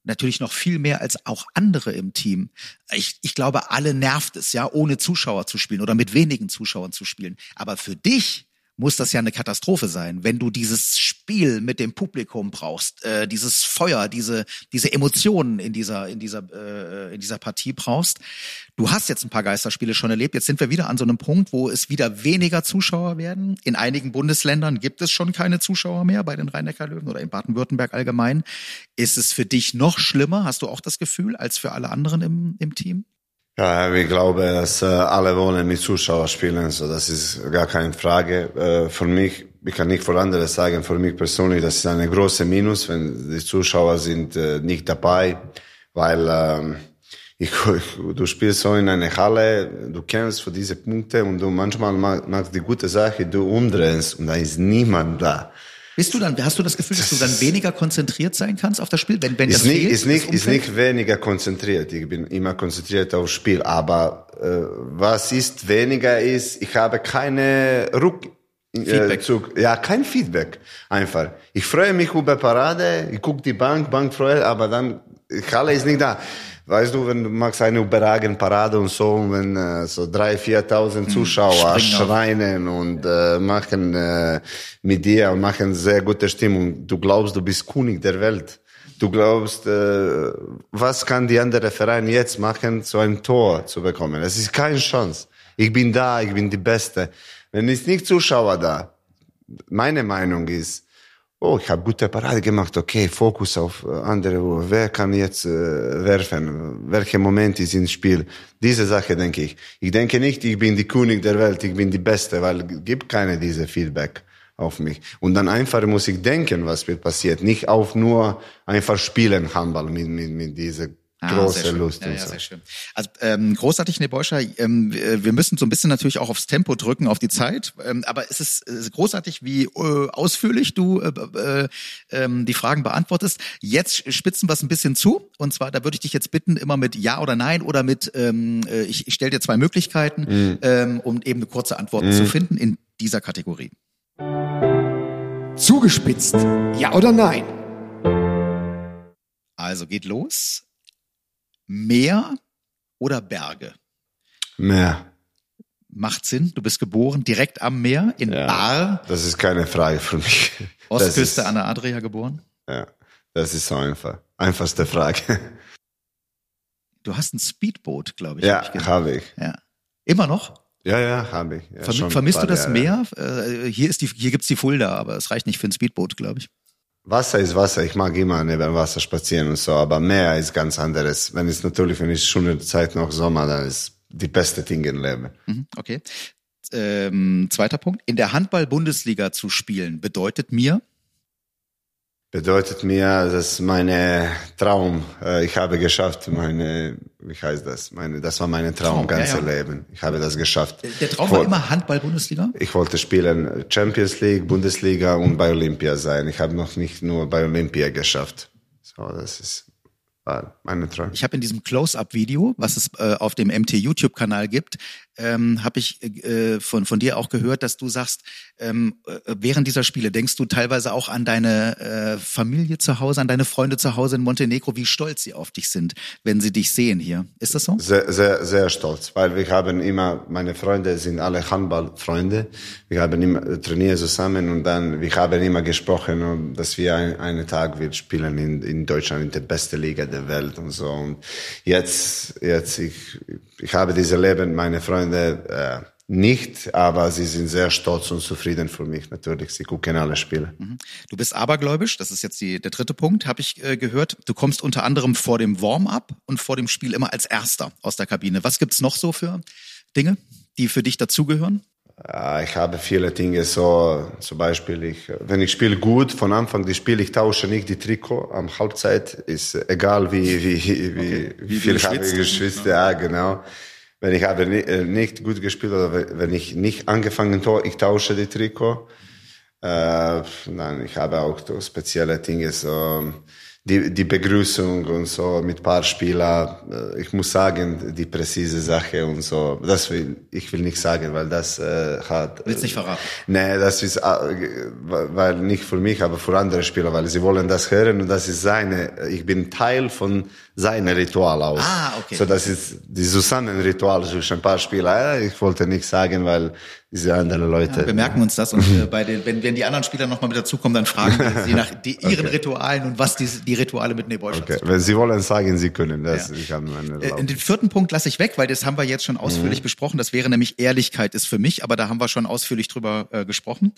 natürlich noch viel mehr als auch andere im Team. Ich, ich glaube, alle nervt es, ja, ohne Zuschauer zu spielen oder mit wenigen Zuschauern zu spielen. Aber für dich muss das ja eine Katastrophe sein, wenn du dieses Spiel mit dem Publikum brauchst, äh, dieses Feuer, diese diese Emotionen in dieser in dieser äh, in dieser Partie brauchst. Du hast jetzt ein paar Geisterspiele schon erlebt. Jetzt sind wir wieder an so einem Punkt, wo es wieder weniger Zuschauer werden. In einigen Bundesländern gibt es schon keine Zuschauer mehr bei den Rhein-Neckar-Löwen oder in Baden-Württemberg allgemein. Ist es für dich noch schlimmer? Hast du auch das Gefühl als für alle anderen im im Team? Ja, ich glaube, dass äh, alle wollen mit Zuschauern spielen, so das ist gar keine Frage. Äh, für mich, ich kann nicht für andere sagen, für mich persönlich, das ist eine große Minus, wenn die Zuschauer sind äh, nicht dabei, weil äh, ich, du spielst so in einer Halle, du kämpfst für diese Punkte und du manchmal machst die gute Sache, du umdrehst und da ist niemand da. Bist du dann, hast du das Gefühl, dass du dann weniger konzentriert sein kannst auf das Spiel, wenn, wenn ist das nicht, fehlt, ist nicht, ist nicht weniger konzentriert. Ich bin immer konzentriert aufs Spiel. Aber äh, was ist weniger ist, ich habe keine Ruck, äh, Feedback. Zu, ja, kein Feedback. Einfach. Ich freue mich über Parade, ich gucke die Bank, Bank freut, aber dann, Halle ist nicht da. Weißt du, wenn du machst eine überragende Parade und so, und wenn äh, so drei, viertausend Zuschauer springen auf. schreien und äh, machen äh, mit dir und machen sehr gute Stimmung, du glaubst, du bist König der Welt. Du glaubst, äh, was kann die andere Verein jetzt machen, so ein Tor zu bekommen? Es ist keine Chance. Ich bin da, ich bin die Beste. Wenn ist nicht Zuschauer da, meine Meinung ist, oh, ich habe gute Parade gemacht, okay, Fokus auf äh, andere, wer kann jetzt äh, werfen, welche Momente ist ins Spiel. Diese Sache denke ich. Ich denke nicht, ich bin die König der Welt, ich bin die Beste, weil gibt keine diese Feedback auf mich. Und dann einfach muss ich denken, was wird passiert. Nicht auf nur einfach spielen Handball mit, mit, mit dieser Ah, große. Lust ja, ja, sehr schön. Also ähm, großartig, Nebojscha. Ähm, wir müssen so ein bisschen natürlich auch aufs Tempo drücken, auf die Zeit. Ähm, aber es ist, es ist großartig, wie äh, ausführlich du äh, äh, ähm, die Fragen beantwortest. Jetzt spitzen wir es ein bisschen zu. Und zwar, da würde ich dich jetzt bitten, immer mit Ja oder Nein oder mit ähm, äh, ich, ich stelle dir zwei Möglichkeiten, Mhm. ähm, um eben eine kurze Antwort zu finden in dieser Kategorie. Zugespitzt. Ja oder nein? Also geht los. Meer oder Berge? Mehr. Macht Sinn. Du bist geboren direkt am Meer in Ja. Bar, Das ist keine Frage für mich. Ostküste ist, an der Adria geboren. Ja, das ist so einfach. Einfachste Frage. Du hast ein Speedboot, glaube ich. Ja, hab ich habe ich. ja. Immer noch? Ja, ja, habe ich. Ja, schon vermisst du das. Meer? Äh, hier ist die, hier gibt's die Fulda, aber es reicht nicht für ein Speedboot, glaube ich. Wasser ist Wasser. Ich mag immer neben Wasser spazieren und so, aber Meer ist ganz anderes. Wenn es natürlich, wenn es schöne Zeit noch Sommer, dann ist die beste Ding im Leben. Mhm, okay. Ähm, zweiter Punkt. In der Handball-Bundesliga zu spielen bedeutet mir, Bedeutet mir, dass meine Traum, äh, ich habe geschafft, meine, wie heißt das? Meine, das war mein Traum, Traum, ja, ganze ja. Leben. Ich habe das geschafft. der Traum Ich war immer Handball-Bundesliga? Ich wollte spielen Champions League, Bundesliga und bei Olympia sein. Ich habe noch nicht nur bei Olympia geschafft. So, das ist war meine Traum. Ich habe in diesem Close-Up-Video, was es äh, auf dem MT YouTube-Kanal gibt, ähm, habe ich äh, von, von dir auch gehört, dass du sagst, ähm, äh, während dieser Spiele denkst du teilweise auch an deine äh, Familie zu Hause, an deine Freunde zu Hause in Montenegro, wie stolz sie auf dich sind, wenn sie dich sehen hier. Ist das so? Sehr, sehr, sehr stolz, weil wir haben immer, meine Freunde sind alle Handballfreunde. Wir haben immer trainiert zusammen und dann, wir haben immer gesprochen, dass wir ein, einen Tag wir spielen in, in Deutschland in der besten Liga der Welt und so. Und jetzt, jetzt, ich, ich habe dieses Leben, meine Freunde, äh, nicht, aber sie sind sehr stolz und zufrieden für mich natürlich. Sie gucken alle Spiele. Du bist abergläubisch, das ist jetzt die, der dritte Punkt, habe ich äh, gehört. Du kommst unter anderem vor dem Warm-up und vor dem Spiel immer als Erster aus der Kabine. Was gibt's noch so für Dinge, die für dich dazugehören? Ja, ich habe viele Dinge so, zum Beispiel, ich, wenn ich spiele gut von Anfang des Spiels, ich tausche nicht die Trikot am Halbzeit, ist egal wie, wie, wie, wie, Wie viel habe ich geschwitzt, ja, genau. Wenn ich habe ni- äh, nicht gut gespielt oder wenn ich nicht angefangen Tor, ich tausche die Trikot. Äh, nein, ich habe auch so spezielle Dinge, so die, die Begrüßung und so mit paar Spieler. Äh, ich muss sagen, die präzise Sache und so. Das will ich will nicht sagen, weil das äh, hat. Willst nicht verraten? Nee, das ist, äh, weil nicht für mich, aber für andere Spieler, weil sie wollen das hören und das ist seine. Ich bin Teil von seinem Ritual auch. Ah, okay. So, das ist die Zusammenritual zwischen ein paar Spieler. Ich wollte nicht sagen, weil diese anderen Leute. Ja, wir merken uns das und äh, bei den, wenn, wenn die anderen Spieler nochmal mit dazukommen, dann fragen wir sie nach die, ihren okay. Ritualen und was die, die Rituale mit Nebojsch okay. Wenn Sie wollen sagen, Sie können das. Ja. Ich habe meine äh, Den vierten Punkt lasse ich weg, weil das haben wir jetzt schon ausführlich mhm. besprochen. Das wäre nämlich Ehrlichkeit ist für mich, aber da haben wir schon ausführlich drüber äh, gesprochen.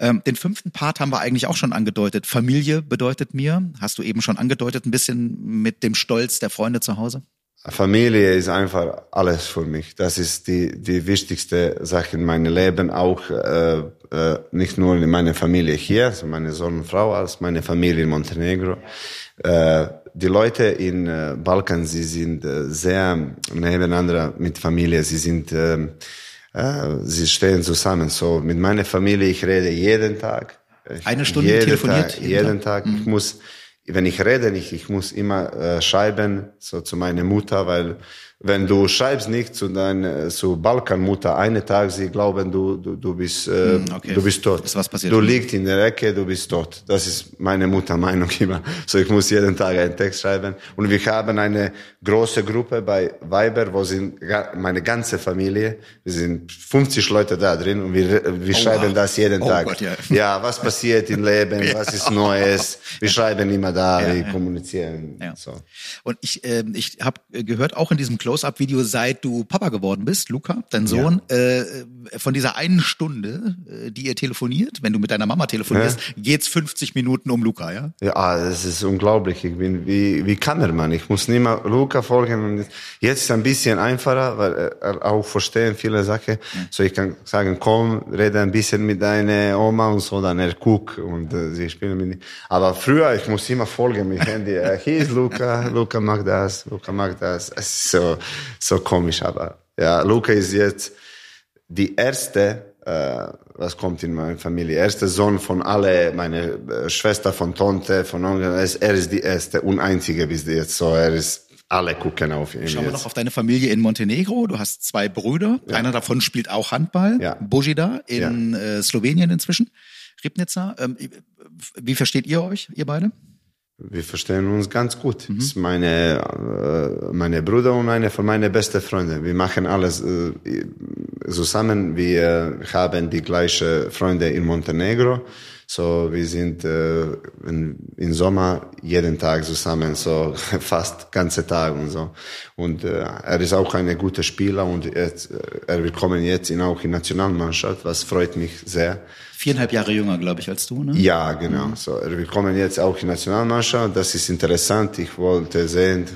Ähm, den fünften Part haben wir eigentlich auch schon angedeutet. Familie bedeutet mir, hast du eben schon angedeutet, ein bisschen mit dem Stolz der Freunde zu Hause? Familie ist einfach alles für mich. Das ist die, die wichtigste Sache in meinem Leben, auch äh, äh, nicht nur in meiner Familie hier, also meine Sohn und Frau, als meine Familie in Montenegro. Äh, die Leute in äh, Balkan, sie sind äh, sehr nebeneinander mit Familie. Sie sind, äh, äh, sie stehen zusammen. So mit meiner Familie, ich rede jeden Tag. Eine Stunde jeden telefoniert? Tag, jeden Tag. Tag. Mhm. Ich muss wenn ich rede nicht, ich muss immer äh, schreiben so zu meiner Mutter, weil wenn du schreibst nicht zu deiner zu Balkanmutter einen Tag, sie glauben du du, du bist äh, hm, okay. du bist tot. Ist was passiert? Du liegst in der Ecke, du bist tot. Das ist meine Mutter Meinung immer. So ich muss jeden Tag einen Text schreiben und wir haben eine große Gruppe bei Weiber, wo sind meine ganze Familie, wir sind 50 Leute da drin und wir wir oh, schreiben wow. das jeden oh, Tag. Gott, ja. ja. was passiert im Leben, ja. was ist Neues? Wir schreiben immer da, ja, wir kommunizieren. So. Und ich äh, ich habe gehört auch in diesem Close-Up-Video, seit du Papa geworden bist, Luca, dein Sohn, ja. äh, von dieser einen Stunde, äh, die ihr telefoniert, wenn du mit deiner Mama telefonierst, ja. geht's 50 Minuten um Luca, ja? Ja, das ist unglaublich. Ich bin wie, wie Kameramann. Ich muss nicht mehr Luca folgen. Jetzt ist es ein bisschen einfacher, weil er auch verstehen viele Sachen. Ja. So ich kann sagen, komm, rede ein bisschen mit deiner Oma und so, dann er guckt und äh, sie spielen mit. Aber früher, ich muss immer folgen mit Handy. Hier ist Luca, Luca mag das, Luca mag das. Es ist so, so, komisch, aber ja, Luca ist jetzt die erste, äh, was kommt in meine Familie, erste Sohn von alle, meine äh, Schwester von Tante, von Onkel, er ist die erste und einzige bis jetzt, so er ist alle gucken auf ihn. Schauen wir noch auf deine Familie in Montenegro. Du hast zwei Brüder. Ja. Einer davon spielt auch Handball. Ja. Bojida in ja. äh, Slowenien inzwischen. Ribnica. Ähm, wie versteht ihr euch, ihr beide? Wir verstehen uns ganz gut. Mhm. Das ist meine, äh, meine Bruder und eine von meinen besten Freunden. Wir machen alles äh, zusammen. Wir haben die gleichen Freunde in Montenegro. So, wir sind äh, in, im Sommer jeden Tag zusammen, so fast ganze Tag und so. Und äh, er ist auch ein guter Spieler und jetzt, er will kommen jetzt in, auch in Nationalmannschaft, was freut mich sehr viereinhalb Jahre jünger, glaube ich, als du, ne? Ja, genau. So, wir kommen jetzt auch in Nationalmannschaft. Das ist interessant. Ich wollte sehen,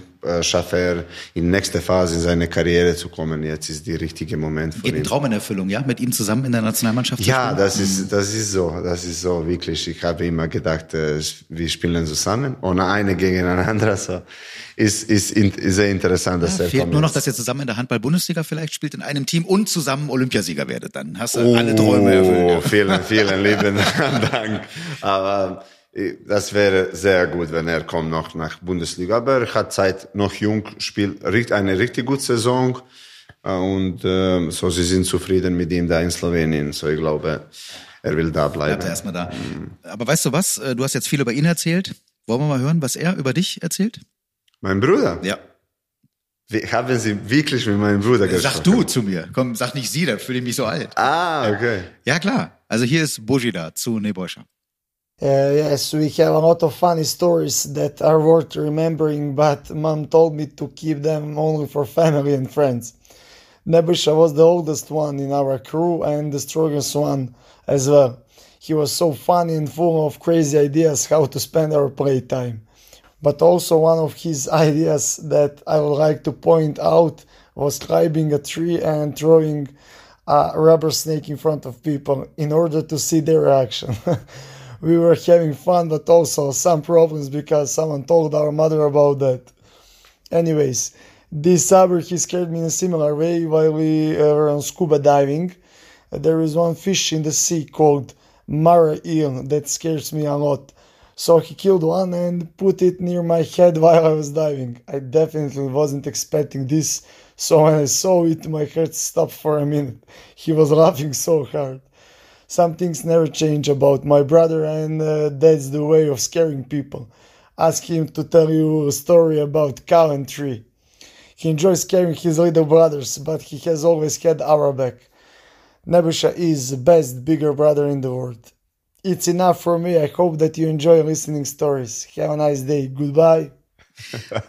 schafft er in nächste Phase in seine Karriere zu kommen. Jetzt ist der richtige Moment für Geht ein Traum in Erfüllung, ja? Mit ihm zusammen in der Nationalmannschaft Ja, das ist, mhm. das ist so. Das ist so, wirklich. Ich habe immer gedacht, äh, wir spielen zusammen. Ohne eine gegeneinander. So. Ist, ist, ist sehr interessant, dass ja, er Fehlt nur noch, dass ihr zusammen in der Handball-Bundesliga vielleicht spielt, in einem Team und zusammen Olympiasieger werdet. Dann hast du oh, alle Träume erfüllt. Vielen, vielen lieben Dank. Aber, das wäre sehr gut, wenn er kommt noch nach Bundesliga. Aber er hat Zeit, noch jung, spielt eine richtig gute Saison. Äh, und äh, so, sie sind zufrieden mit ihm da in Slowenien. So, ich glaube, er will da bleiben. Bleibt er erstmal da. Aber weißt du was? Äh, du hast jetzt viel über ihn erzählt. Wollen wir mal hören, was er über dich erzählt? Mein Bruder? Ja. Wie, haben Sie wirklich mit meinem Bruder gesprochen? Sag du zu mir. Komm, sag nicht sie, da fühle ich mich so alt. Ah, okay. Ja, klar. Also hier ist Bojida zu Nebojša. Uh, yes, we have a lot of funny stories that are worth remembering, but mom told me to keep them only for family and friends. Nebusha was the oldest one in our crew and the strongest one as well. He was so funny and full of crazy ideas how to spend our playtime. But also, one of his ideas that I would like to point out was climbing a tree and throwing a rubber snake in front of people in order to see their reaction. we were having fun, but also some problems because someone told our mother about that. Anyways, this summer he scared me in a similar way while we uh, were on scuba diving. There is one fish in the sea called mara eel that scares me a lot. So he killed one and put it near my head while I was diving. I definitely wasn't expecting this, so when I saw it, my heart stopped for a minute. He was laughing so hard. Some things never change about my brother, and uh, that's the way of scaring people. Ask him to tell you a story about cow and tree. He enjoys scaring his little brothers, but he has always had our back. Nebusha is the best bigger brother in the world. It's enough for me. I hope that you enjoy listening stories. Have a nice day. Goodbye.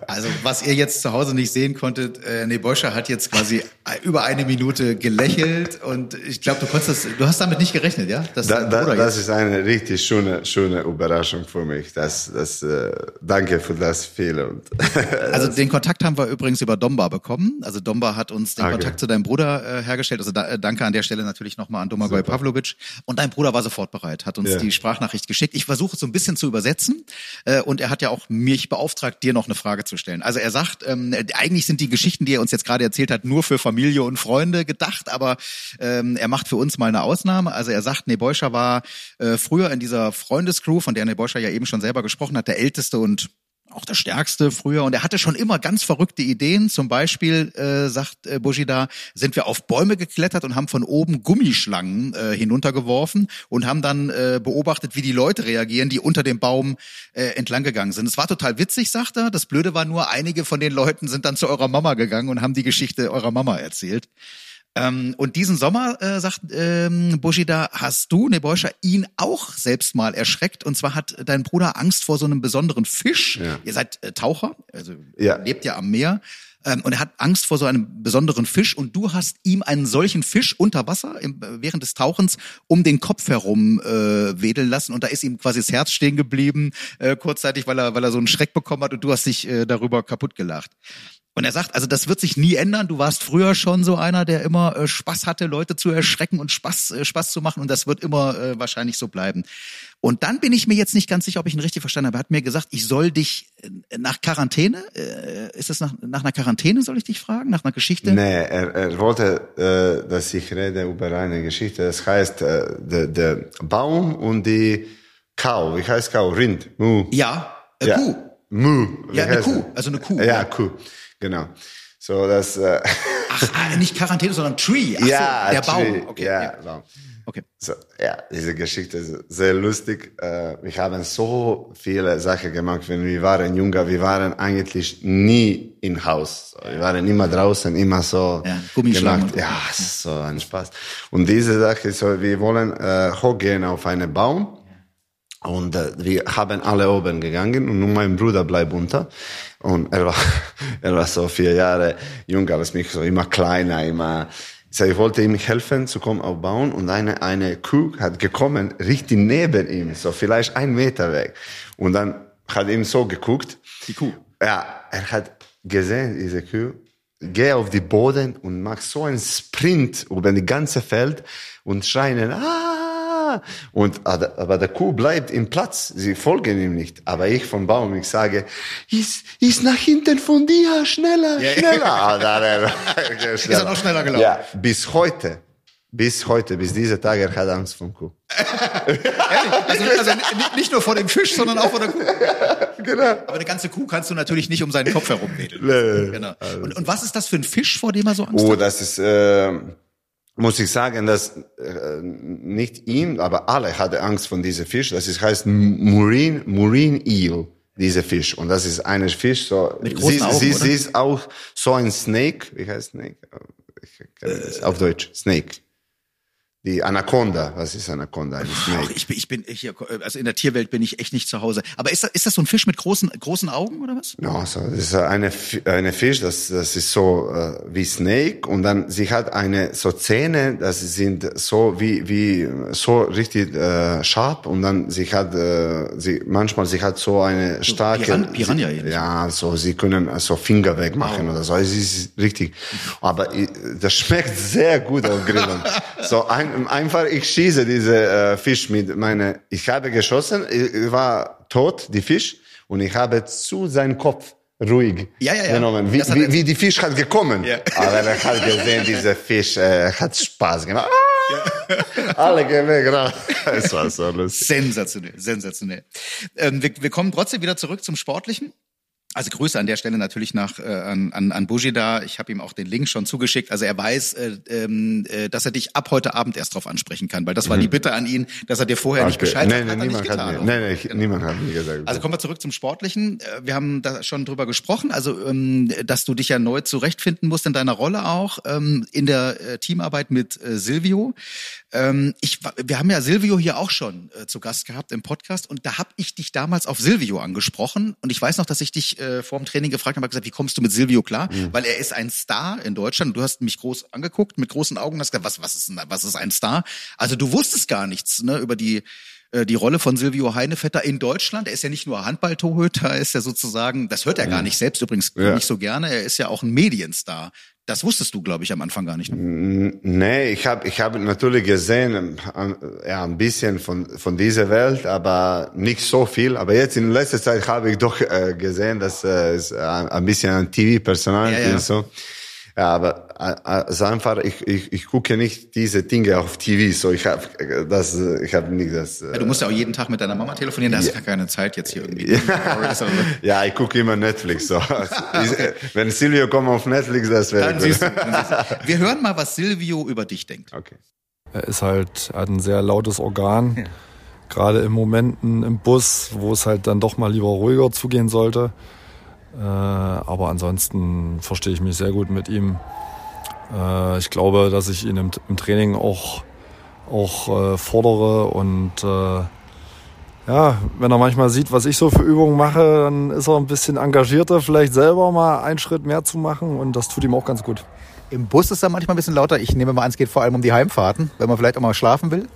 Also, was ihr jetzt zu Hause nicht sehen konntet, äh, Neboscha hat jetzt quasi über eine Minute gelächelt und ich glaube, du konntest du hast damit nicht gerechnet, ja? Dass da, da, das ist eine richtig schöne, schöne Überraschung für mich. Das, das, äh, danke für das Fehler. also den Kontakt haben wir übrigens über Domba bekommen. Also Domba hat uns den okay. Kontakt zu deinem Bruder äh, hergestellt. Also da, äh, danke an der Stelle natürlich nochmal an Domagoj Pavlovic. Und dein Bruder war sofort bereit, hat uns ja. die Sprachnachricht geschickt. Ich versuche es so ein bisschen zu übersetzen äh, und er hat ja auch mich beauftragt, dir noch noch eine Frage zu stellen. Also er sagt, ähm, eigentlich sind die Geschichten, die er uns jetzt gerade erzählt hat, nur für Familie und Freunde gedacht, aber ähm, er macht für uns mal eine Ausnahme. Also er sagt, Nebojscha war äh, früher in dieser Freundescrew, von der Nebojscha ja eben schon selber gesprochen hat, der älteste und auch der stärkste früher und er hatte schon immer ganz verrückte Ideen. Zum Beispiel, äh, sagt äh, Bushida, sind wir auf Bäume geklettert und haben von oben Gummischlangen äh, hinuntergeworfen und haben dann äh, beobachtet, wie die Leute reagieren, die unter dem Baum äh, entlang gegangen sind. Es war total witzig, sagt er. Das Blöde war nur, einige von den Leuten sind dann zu eurer Mama gegangen und haben die Geschichte eurer Mama erzählt. Ähm, und diesen Sommer, äh, sagt ähm, Bushida, hast du, Nebojscha, ihn auch selbst mal erschreckt. Und zwar hat dein Bruder Angst vor so einem besonderen Fisch. Ja. Ihr seid äh, Taucher, also ja. lebt ja am Meer. Ähm, und er hat Angst vor so einem besonderen Fisch und du hast ihm einen solchen Fisch unter Wasser im, während des Tauchens um den Kopf herum äh, wedeln lassen und da ist ihm quasi das Herz stehen geblieben äh, kurzzeitig, weil er weil er so einen Schreck bekommen hat und du hast dich äh, darüber kaputt gelacht. Und er sagt, also das wird sich nie ändern. Du warst früher schon so einer, der immer äh, Spaß hatte, Leute zu erschrecken und Spaß, äh, Spaß zu machen. Und das wird immer äh, wahrscheinlich so bleiben. Und dann bin ich mir jetzt nicht ganz sicher, ob ich ihn richtig verstanden habe. Er hat mir gesagt, ich soll dich äh, nach Quarantäne, äh, ist das nach, nach einer Quarantäne, soll ich dich fragen? Nach einer Geschichte? Nee, er, er wollte, äh, dass ich rede über eine Geschichte. Das heißt, der, der Baum und die Kau. Wie heißt Kau? Rind. Mu. Ja, äh, ja. Kuh. Mu. Wie ja, eine Kuh. Also eine Kuh. Ja, ja. Kuh. Genau. So, das. Äh Ach, ah, nicht Quarantäne, sondern Tree. Ach ja, so, der Tree. Baum. Okay, ja, ja. Baum. Okay. So, ja, diese Geschichte ist sehr lustig. Äh, wir haben so viele Sachen gemacht, wenn wir waren jünger. Wir waren eigentlich nie im Haus. Wir waren immer draußen, immer so ja, gemacht. Ja, so ein Spaß. Und diese Sache, so, wir wollen äh, hochgehen auf einen Baum. Und äh, wir haben alle oben gegangen und nur mein Bruder bleibt unter. Und er war, er war so vier Jahre jünger als mich, so immer kleiner, immer. So, ich wollte ihm helfen zu kommen aufbauen und eine, eine Kuh hat gekommen, richtig neben ihm, so vielleicht ein Meter weg. Und dann hat ihm so geguckt. Die Kuh? Ja, er hat gesehen, diese Kuh, geh auf die Boden und mach so einen Sprint über die ganze Feld und schreien, ah, und, aber der Kuh bleibt im Platz. Sie folgen ihm nicht. Aber ich vom Baum, ich sage, ist, ist nach hinten von dir, schneller, ja, schneller. Ja. ist er noch schneller gelaufen? Ja, bis heute. Bis heute, bis dieser Tag, er hat Angst vom Kuh. also, also nicht nur vor dem Fisch, sondern auch vor der Kuh. genau. Aber eine ganze Kuh kannst du natürlich nicht um seinen Kopf herumwedeln. Genau. Und, und was ist das für ein Fisch, vor dem er so Angst oh, hat? Oh, das ist, äh, muss ich sagen, dass äh, nicht ihm, aber alle hatten Angst von diesem Fisch. Das ist, heißt Marine, Marine Eel, dieser Fisch. Und das ist ein Fisch, so, sie, Augen, sie, sie ist auch so ein Snake, wie heißt Snake? Ich kenne das auf Deutsch, Snake. Die Anaconda, was ist Anaconda? Eine Ach, ich bin, ich bin hier, also in der Tierwelt bin ich echt nicht zu Hause. Aber ist das, ist das so ein Fisch mit großen, großen Augen oder was? Ja, so, das ist eine, eine Fisch, das, das ist so äh, wie Snake und dann sie hat eine so Zähne, das sind so wie wie so richtig äh, scharf und dann sie hat äh, sie manchmal sie hat so eine starke Piran Piranha sie, ja so sie können so Finger wegmachen wow. oder so. Es ist richtig, aber das schmeckt sehr gut auf Grillen. so ein einfach, ich schieße diese äh, Fisch mit meiner, ich habe geschossen, ich war tot, die Fisch, und ich habe zu seinem Kopf ruhig ja, ja, ja. genommen, wie, wie, wie die Fisch hat gekommen. Ja. Aber er hat gesehen, dieser Fisch äh, hat Spaß gemacht. Ah! Alle gehen weg, genau. Es war so lustig. Sensationell, sensationell. Ähm, wir, wir kommen trotzdem wieder zurück zum Sportlichen. Also Grüße an der Stelle natürlich nach äh, an, an, an Bujida. Ich habe ihm auch den Link schon zugeschickt. Also er weiß, äh, ähm, äh, dass er dich ab heute Abend erst drauf ansprechen kann, weil das war die Bitte an ihn, dass er dir vorher nicht Bescheid Nein, hat. nein, Hat er niemand nicht hat getan, oder? nein, nein, ich, niemand hat mir gesagt. Also kommen wir zurück zum Sportlichen. Äh, Wir haben da schon drüber gesprochen, also ähm, dass du dich ja neu zurechtfinden musst in deiner Rolle auch ähm, in der äh, Teamarbeit mit äh, Silvio. Ähm, ich, wir haben ja Silvio hier auch schon äh, zu Gast gehabt im Podcast und da habe ich dich damals auf Silvio angesprochen und ich weiß noch, dass ich dich äh, vor dem Training gefragt habe, hab gesagt, wie kommst du mit Silvio klar? Weil er ist ein Star in Deutschland. Du hast mich groß angeguckt mit großen Augen, hast gesagt, was was ist denn, was ist ein Star? Also du wusstest gar nichts ne, über die äh, die Rolle von Silvio Heinevetter in Deutschland. Er ist ja nicht nur Handballtorhüter, er ist ja sozusagen, das hört er gar nicht selbst übrigens Ja. nicht so gerne, er ist ja auch ein Medienstar. Das wusstest du, glaube ich, am Anfang gar nicht. Ne? Nee, ich habe ich hab natürlich gesehen, ähm, ja, ein bisschen von, von dieser Welt, aber nicht so viel. Aber jetzt in letzter Zeit habe ich doch äh, gesehen, dass äh, es äh, ein bisschen ein TV-Personal Ja, ja. ist. So. Ja, aber äh, also einfach, ich, ich, ich gucke nicht diese Dinge auf TV. So, ich habe das, äh, ich habe nicht das. Ja, Äh, du musst ja auch jeden Tag mit deiner Mama telefonieren, da hast du gar keine Zeit jetzt hier irgendwie. ja, ich gucke immer Netflix. So. Ich- Wenn Silvio kommt auf Netflix, das wäre Dann gut. siehst du, dann siehst du. Wir hören mal, was Silvio über dich denkt. Okay. Er ist halt, er hat ein sehr lautes Organ. Gerade in Momenten im Bus, wo es halt dann doch mal lieber ruhiger zugehen sollte. Äh, aber ansonsten verstehe ich mich sehr gut mit ihm. Äh, ich glaube, dass ich ihn im, im Training auch, auch äh, fordere und ja, wenn er manchmal sieht, was ich so für Übungen mache, dann ist er ein bisschen engagierter, vielleicht selber mal einen Schritt mehr zu machen und das tut ihm auch ganz gut. Im Bus ist er manchmal ein bisschen lauter. Ich nehme mal an, es geht vor allem um die Heimfahrten, wenn man vielleicht auch mal schlafen will.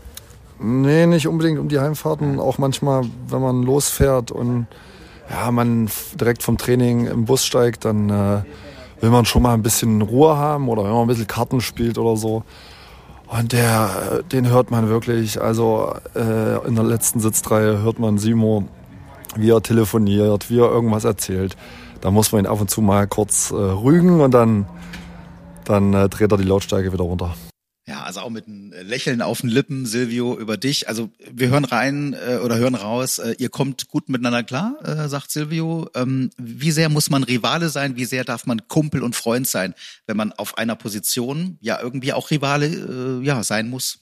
Nee, nicht unbedingt um die Heimfahrten. Auch manchmal, wenn man losfährt und ja, man direkt vom Training im Bus steigt, dann äh, will man schon mal ein bisschen Ruhe haben oder wenn man ein bisschen Karten spielt oder so. Und der, äh, den hört man wirklich. Also äh, in der letzten Sitzreihe hört man Simo, wie er telefoniert, wie er irgendwas erzählt. Da muss man ihn ab und zu mal kurz äh, rügen und dann, dann äh, dreht er die Lautstärke wieder runter. Ja, also auch mit einem Lächeln auf den Lippen, Silvio, über dich. Also wir hören rein äh, oder hören raus, äh, ihr kommt gut miteinander klar, äh, sagt Silvio. Ähm, wie sehr muss man Rivale sein? Wie sehr darf man Kumpel und Freund sein, wenn man auf einer Position ja irgendwie auch Rivale äh, ja sein muss?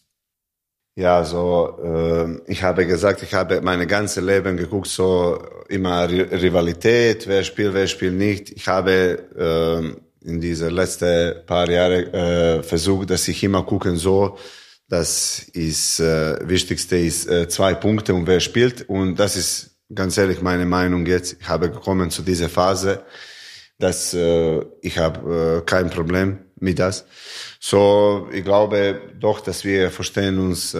Ja, so, äh, ich habe gesagt, ich habe meine ganze Leben geguckt, so immer Ri- Rivalität, wer spielt, wer spielt nicht. Ich habe äh, in diese letzten paar Jahre äh, versucht, dass ich immer gucken so, das ist äh, wichtigste ist äh, zwei Punkte und wer spielt und das ist ganz ehrlich meine Meinung jetzt. Ich habe gekommen zu dieser Phase, dass äh, ich habe äh, kein Problem mit das. So, ich glaube doch, dass wir verstehen uns äh,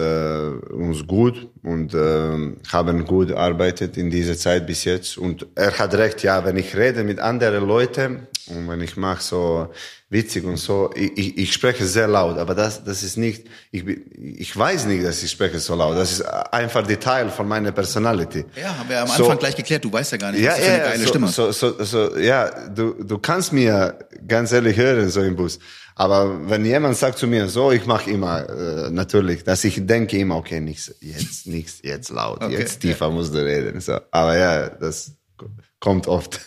uns gut und äh, haben gut gearbeitet in dieser Zeit bis jetzt. Und er hat recht, ja, wenn ich rede mit anderen Leuten und wenn ich mache so witzig und so, ich, ich, ich spreche sehr laut, aber das das ist nicht, ich ich weiß nicht, dass ich spreche so laut. Das ist einfach Detail von meiner Personality. Ja, haben wir am So- Anfang gleich geklärt. Du weißt ja gar nicht, Ja, was für eine ja, geile so, Stimme so, so, so, ja, du, du kannst mir ganz ehrlich hören, so im Bus. Aber wenn jemand sagt zu mir, so, ich mache immer, äh, natürlich, dass ich denke immer, okay, nichts, jetzt, nichts, jetzt laut, Okay, jetzt tiefer musst du reden. So. Aber ja, das kommt oft.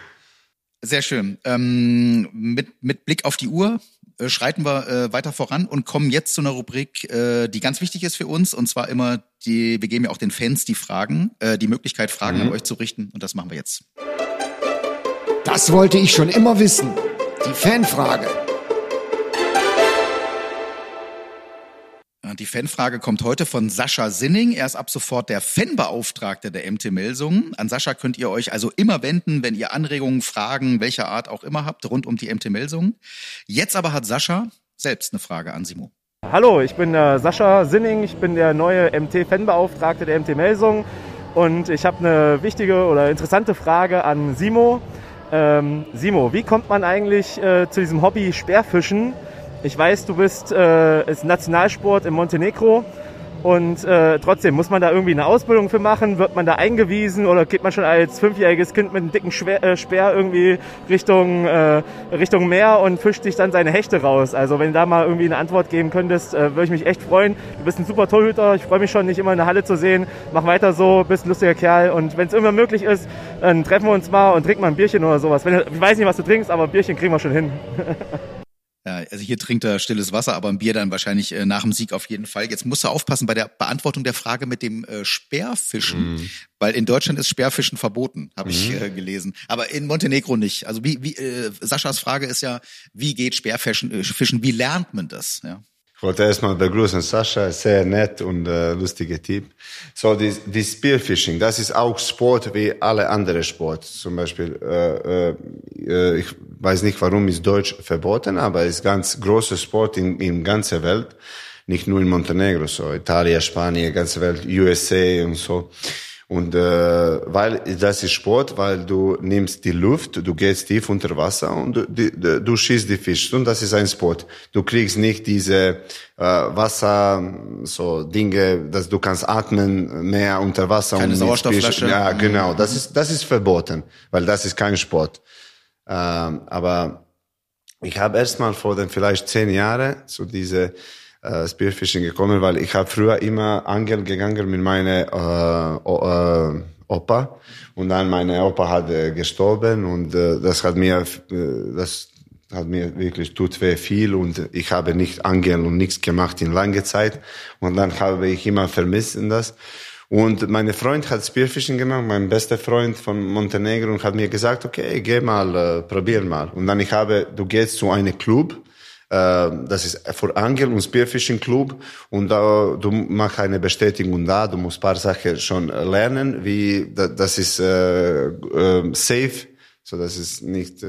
Sehr schön. Ähm, mit, mit Blick auf die Uhr äh, schreiten wir äh, weiter voran und kommen jetzt zu einer Rubrik, äh, die ganz wichtig ist für uns. Und zwar immer die, wir geben ja auch den Fans die Fragen, äh, die Möglichkeit, Fragen an euch zu richten. Und das machen wir jetzt. Das wollte ich schon immer wissen. Die Fanfrage. Die Fanfrage kommt heute von Sascha Sinning. Er ist ab sofort der Fanbeauftragte der MT Melsungen. An Sascha könnt ihr euch also immer wenden, wenn ihr Anregungen, Fragen, welcher Art auch immer habt, rund um die MT Melsungen. Jetzt aber hat Sascha selbst eine Frage an Simo. Hallo, ich bin äh, Sascha Sinning, ich bin der neue MT-Fanbeauftragte der MT Melsung und ich habe eine wichtige oder interessante Frage an Simo. Ähm, Simo, wie kommt man eigentlich äh, zu diesem Hobby Speerfischen? Ich weiß, du bist äh, ist Nationalsport in Montenegro Und äh, trotzdem, muss man da irgendwie eine Ausbildung für machen? Wird man da eingewiesen oder geht man schon als fünfjähriges Kind mit einem dicken Schwer, äh, Speer irgendwie Richtung, äh, Richtung Meer und fischt sich dann seine Hechte raus? Also wenn du da mal irgendwie eine Antwort geben könntest, äh, würde ich mich echt freuen. Du bist ein super Torhüter, ich freue mich schon, dich immer in der Halle zu sehen. Mach weiter so, bist ein lustiger Kerl und wenn es immer möglich ist, dann treffen wir uns mal und trinken mal ein Bierchen oder sowas. Wenn, ich weiß nicht, was du trinkst, aber ein Bierchen kriegen wir schon hin. Ja, also hier trinkt er stilles Wasser, aber ein Bier dann wahrscheinlich äh, nach dem Sieg auf jeden Fall. Jetzt musst du aufpassen bei der Beantwortung der Frage mit dem äh, Speerfischen, Mhm. weil in Deutschland ist Speerfischen verboten, habe ich Mhm. äh, gelesen, aber in Montenegro nicht. Also wie, wie äh, Saschas Frage ist ja, wie geht Speerfischen? Äh, Fischen? Wie lernt man das? Ja. Ich wollte erstmal begrüßen, Sascha, sehr nett und äh, lustiger Typ. So, die, die Spearfishing, das ist auch Sport wie alle andere Sport. Zum Beispiel, äh, äh, ich weiß nicht, warum ist Deutsch verboten, aber ist ganz großer Sport in, in ganzer Welt. Nicht nur in Montenegro, so Italien, Spanien, ganze Welt, USA und so. Und äh, weil das ist Sport, weil du nimmst die Luft, du gehst tief unter Wasser und du, die, du, schießt die Fische und das ist ein Sport. Du kriegst nicht diese äh, Wasser so Dinge, dass du kannst atmen mehr unter Wasser Keine und Sauerstoffflasche. Ja, Mhm. genau. Das ist das ist verboten, weil das ist kein Sport. Ähm, aber ich habe erst mal vor den vielleicht zehn Jahren zu diese äh, Spearfishing gekommen, weil ich habe früher immer angeln gegangen mit meiner äh, äh, Opa. Und dann meine Opa hat äh, gestorben und äh, das hat mir äh, das hat mir wirklich tut weh viel und ich habe nicht angeln und nichts gemacht in lange Zeit. Und dann habe ich immer vermisst in das. Und meine Freund hat Spearfishing gemacht, mein bester Freund von Montenegro und hat mir gesagt, okay, geh mal, äh, probier mal. Und dann ich habe, du gehst zu einem Club, das ist für Angel und Spearfishing Club. Und da du machst eine Bestätigung da, du musst paar Sachen schon lernen, wie da- das ist äh, äh, safe, so das ist nicht äh,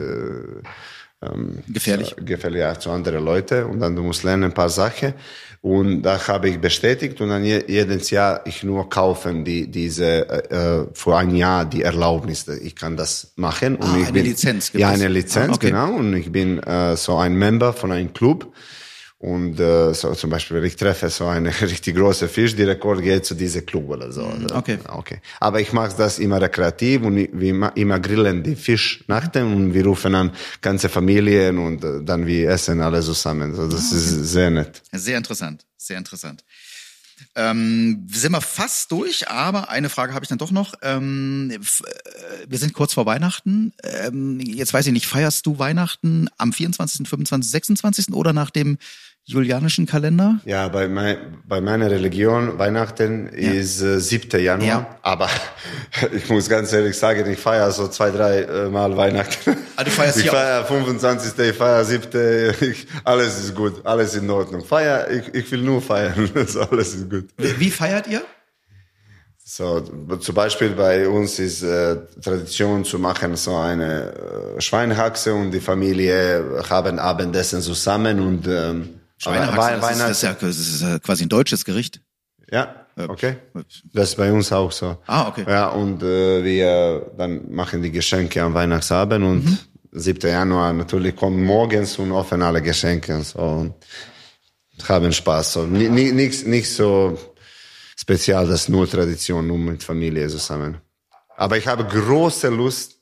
ähm, Gefährlich. So, gefährlich ja, zu anderen Leuten und dann du musst lernen ein paar Sachen und da habe ich bestätigt und dann je, jedes Jahr ich nur kaufen die diese äh, für ein Jahr die Erlaubnis ich kann das machen. Und Ah, ich eine bin, Lizenz gibt ja eine Lizenz Ah, okay. genau. Und ich bin äh, so ein Member von einem Club und äh, so zum Beispiel wenn ich treffe so einen richtig großen Fisch die Rekord geht zu diesem Club oder so Mhm, okay. okay aber ich mache das immer rekreativ und wir immer grillen die Fisch nachten und wir rufen an ganze Familien und äh, dann wir essen alle zusammen so das Ah, ist sehr nett Sehr interessant, sehr interessant. Ähm, sind wir fast durch, aber eine Frage habe ich dann doch noch. Ähm, äh, wir sind kurz vor Weihnachten. Ähm, jetzt weiß ich nicht, feierst du Weihnachten am 24., 25., 26. oder nach dem julianischen Kalender? Ja, bei, mein, bei meiner Religion Weihnachten ist äh, 7. Januar, Ja. aber ich muss ganz ehrlich sagen, ich feiere so zwei, drei äh, Mal Weihnachten. Ah, du feierst ich feiere 25. Ich feiere 7. Ich, alles ist gut, alles in Ordnung. Feier, ich, ich will nur feiern, so, alles ist gut. Wie, wie feiert ihr? So, zum Beispiel bei uns ist äh, Tradition zu machen so eine äh, Schweinehaxe und die Familie haben Abendessen zusammen und ähm, Schweinehaxe, Wei- das, ist, das, ist ja, das ist ja quasi ein deutsches Gericht. Ja, okay. Das ist bei uns auch so. Ah, okay. Ja, und äh, wir dann machen die Geschenke am Weihnachtsabend und Mhm. 7. Januar natürlich kommen morgens und offen alle Geschenke so, und haben Spaß. So. Ni- ni- Nichts nicht so spezial, das ist nur Tradition, nur mit Familie zusammen. Aber ich habe große Lust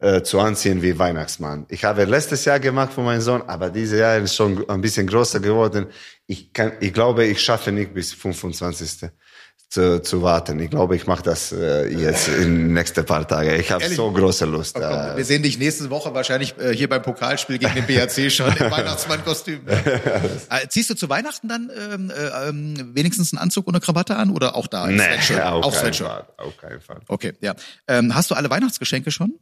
äh, zu anziehen wie Weihnachtsmann. Ich habe letztes Jahr gemacht für meinen Sohn, aber dieses Jahr ist schon ein bisschen größer geworden. Ich kann, ich glaube, ich schaffe nicht bis 25. Zu, zu warten. Ich glaube, ich mache das äh, jetzt in den nächsten paar Tagen. Ich habe so große Lust. Wir Äh, sehen dich nächste Woche wahrscheinlich äh, hier beim Pokalspiel gegen den BRC schon im Weihnachtsmannkostüm. äh, ziehst du zu Weihnachten dann ähm, äh, ähm, wenigstens einen Anzug ohne Krawatte an oder auch da? nee, Sweatshirt? auch keinen Sweatshirt. Fall, auf keinen Fall. Okay, ja. Ähm, hast du alle Weihnachtsgeschenke schon?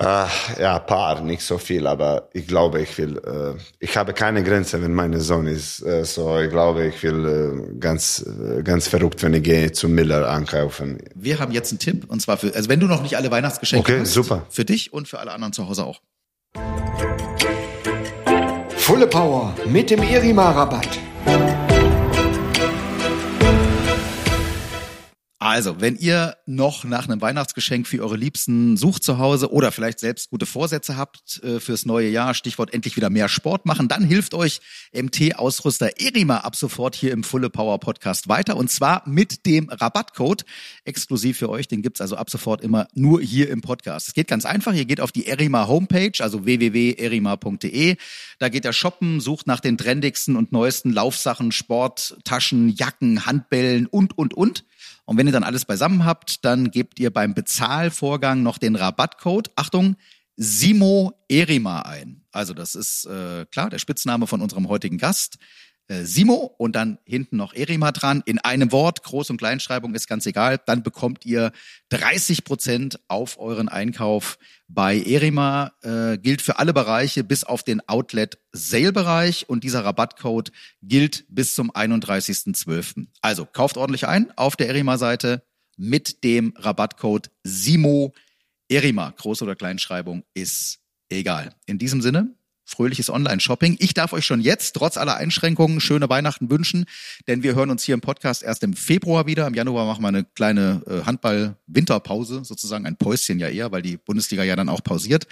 Äh, ja, paar, nicht so viel, aber ich glaube, ich will, äh, ich habe keine Grenze, wenn mein Sohn ist. Äh, so, ich glaube, ich will äh, ganz, äh, ganz verrückt, wenn ich gehe zum Miller einkaufen. Wir haben jetzt einen Tipp und zwar für, also wenn du noch nicht alle Weihnachtsgeschenke Okay, hast, super. für dich und für alle anderen zu Hause auch. Fulle Power mit dem Erima-Rabatt. Also, wenn ihr noch nach einem Weihnachtsgeschenk für eure Liebsten sucht zu Hause oder vielleicht selbst gute Vorsätze habt äh, fürs neue Jahr, Stichwort endlich wieder mehr Sport machen, dann hilft euch MT-Ausrüster Erima ab sofort hier im Fulle Power Podcast weiter und zwar mit dem Rabattcode exklusiv für euch. Den gibt's also ab sofort immer nur hier im Podcast. Es geht ganz einfach. Ihr geht auf die Erima Homepage, also www.erima.de. Da geht ihr shoppen, sucht nach den trendigsten und neuesten Laufsachen, Sport, Taschen, Jacken, Handbällen und, und, und. Und wenn ihr dann alles beisammen habt, dann gebt ihr beim Bezahlvorgang noch den Rabattcode, Achtung, Simo Erima ein. Also das ist äh, klar der Spitzname von unserem heutigen Gast. Äh, Simo und dann hinten noch Erima dran. In einem Wort, Groß- und Kleinschreibung ist ganz egal. Dann bekommt ihr 30 Prozent auf euren Einkauf bei Erima. Äh, gilt für alle Bereiche bis auf den Outlet-Sale-Bereich und dieser Rabattcode gilt bis zum 31.12. Also kauft ordentlich ein auf der Erima-Seite mit dem Rabattcode SIMO Erima. Groß- oder Kleinschreibung ist egal. In diesem Sinne, fröhliches Online-Shopping. Ich darf euch schon jetzt, trotz aller Einschränkungen, schöne Weihnachten wünschen, denn wir hören uns hier im Podcast erst im Februar wieder. Im Januar machen wir eine kleine äh, Handball-Winterpause, sozusagen ein Päuschen ja eher, weil die Bundesliga ja dann auch pausiert.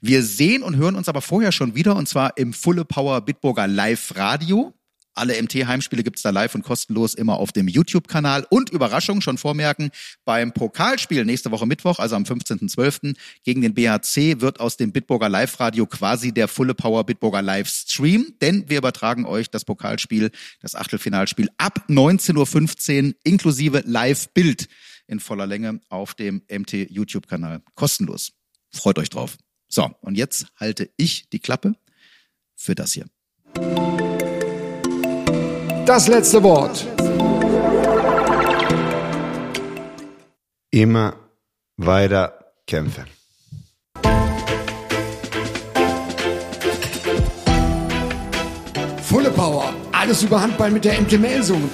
Wir sehen und hören uns aber vorher schon wieder und zwar im Fulle Power Bitburger Live Radio. Alle MT-Heimspiele gibt's da live und kostenlos immer auf dem YouTube-Kanal. Und Überraschung, schon vormerken, beim Pokalspiel nächste Woche Mittwoch, also am 15.12. gegen den BHC, wird aus dem Bitburger Live-Radio quasi der Fulle Power Bitburger Live-Stream. Denn wir übertragen euch das Pokalspiel, das Achtelfinalspiel ab 19.15 Uhr inklusive Live-Bild in voller Länge auf dem MT-YouTube-Kanal. Kostenlos. Freut euch drauf. So, und jetzt halte ich die Klappe für das hier. Das letzte Wort. Immer weiter kämpfen. Fulle Power. Alles über Handball mit der MT Melsungen.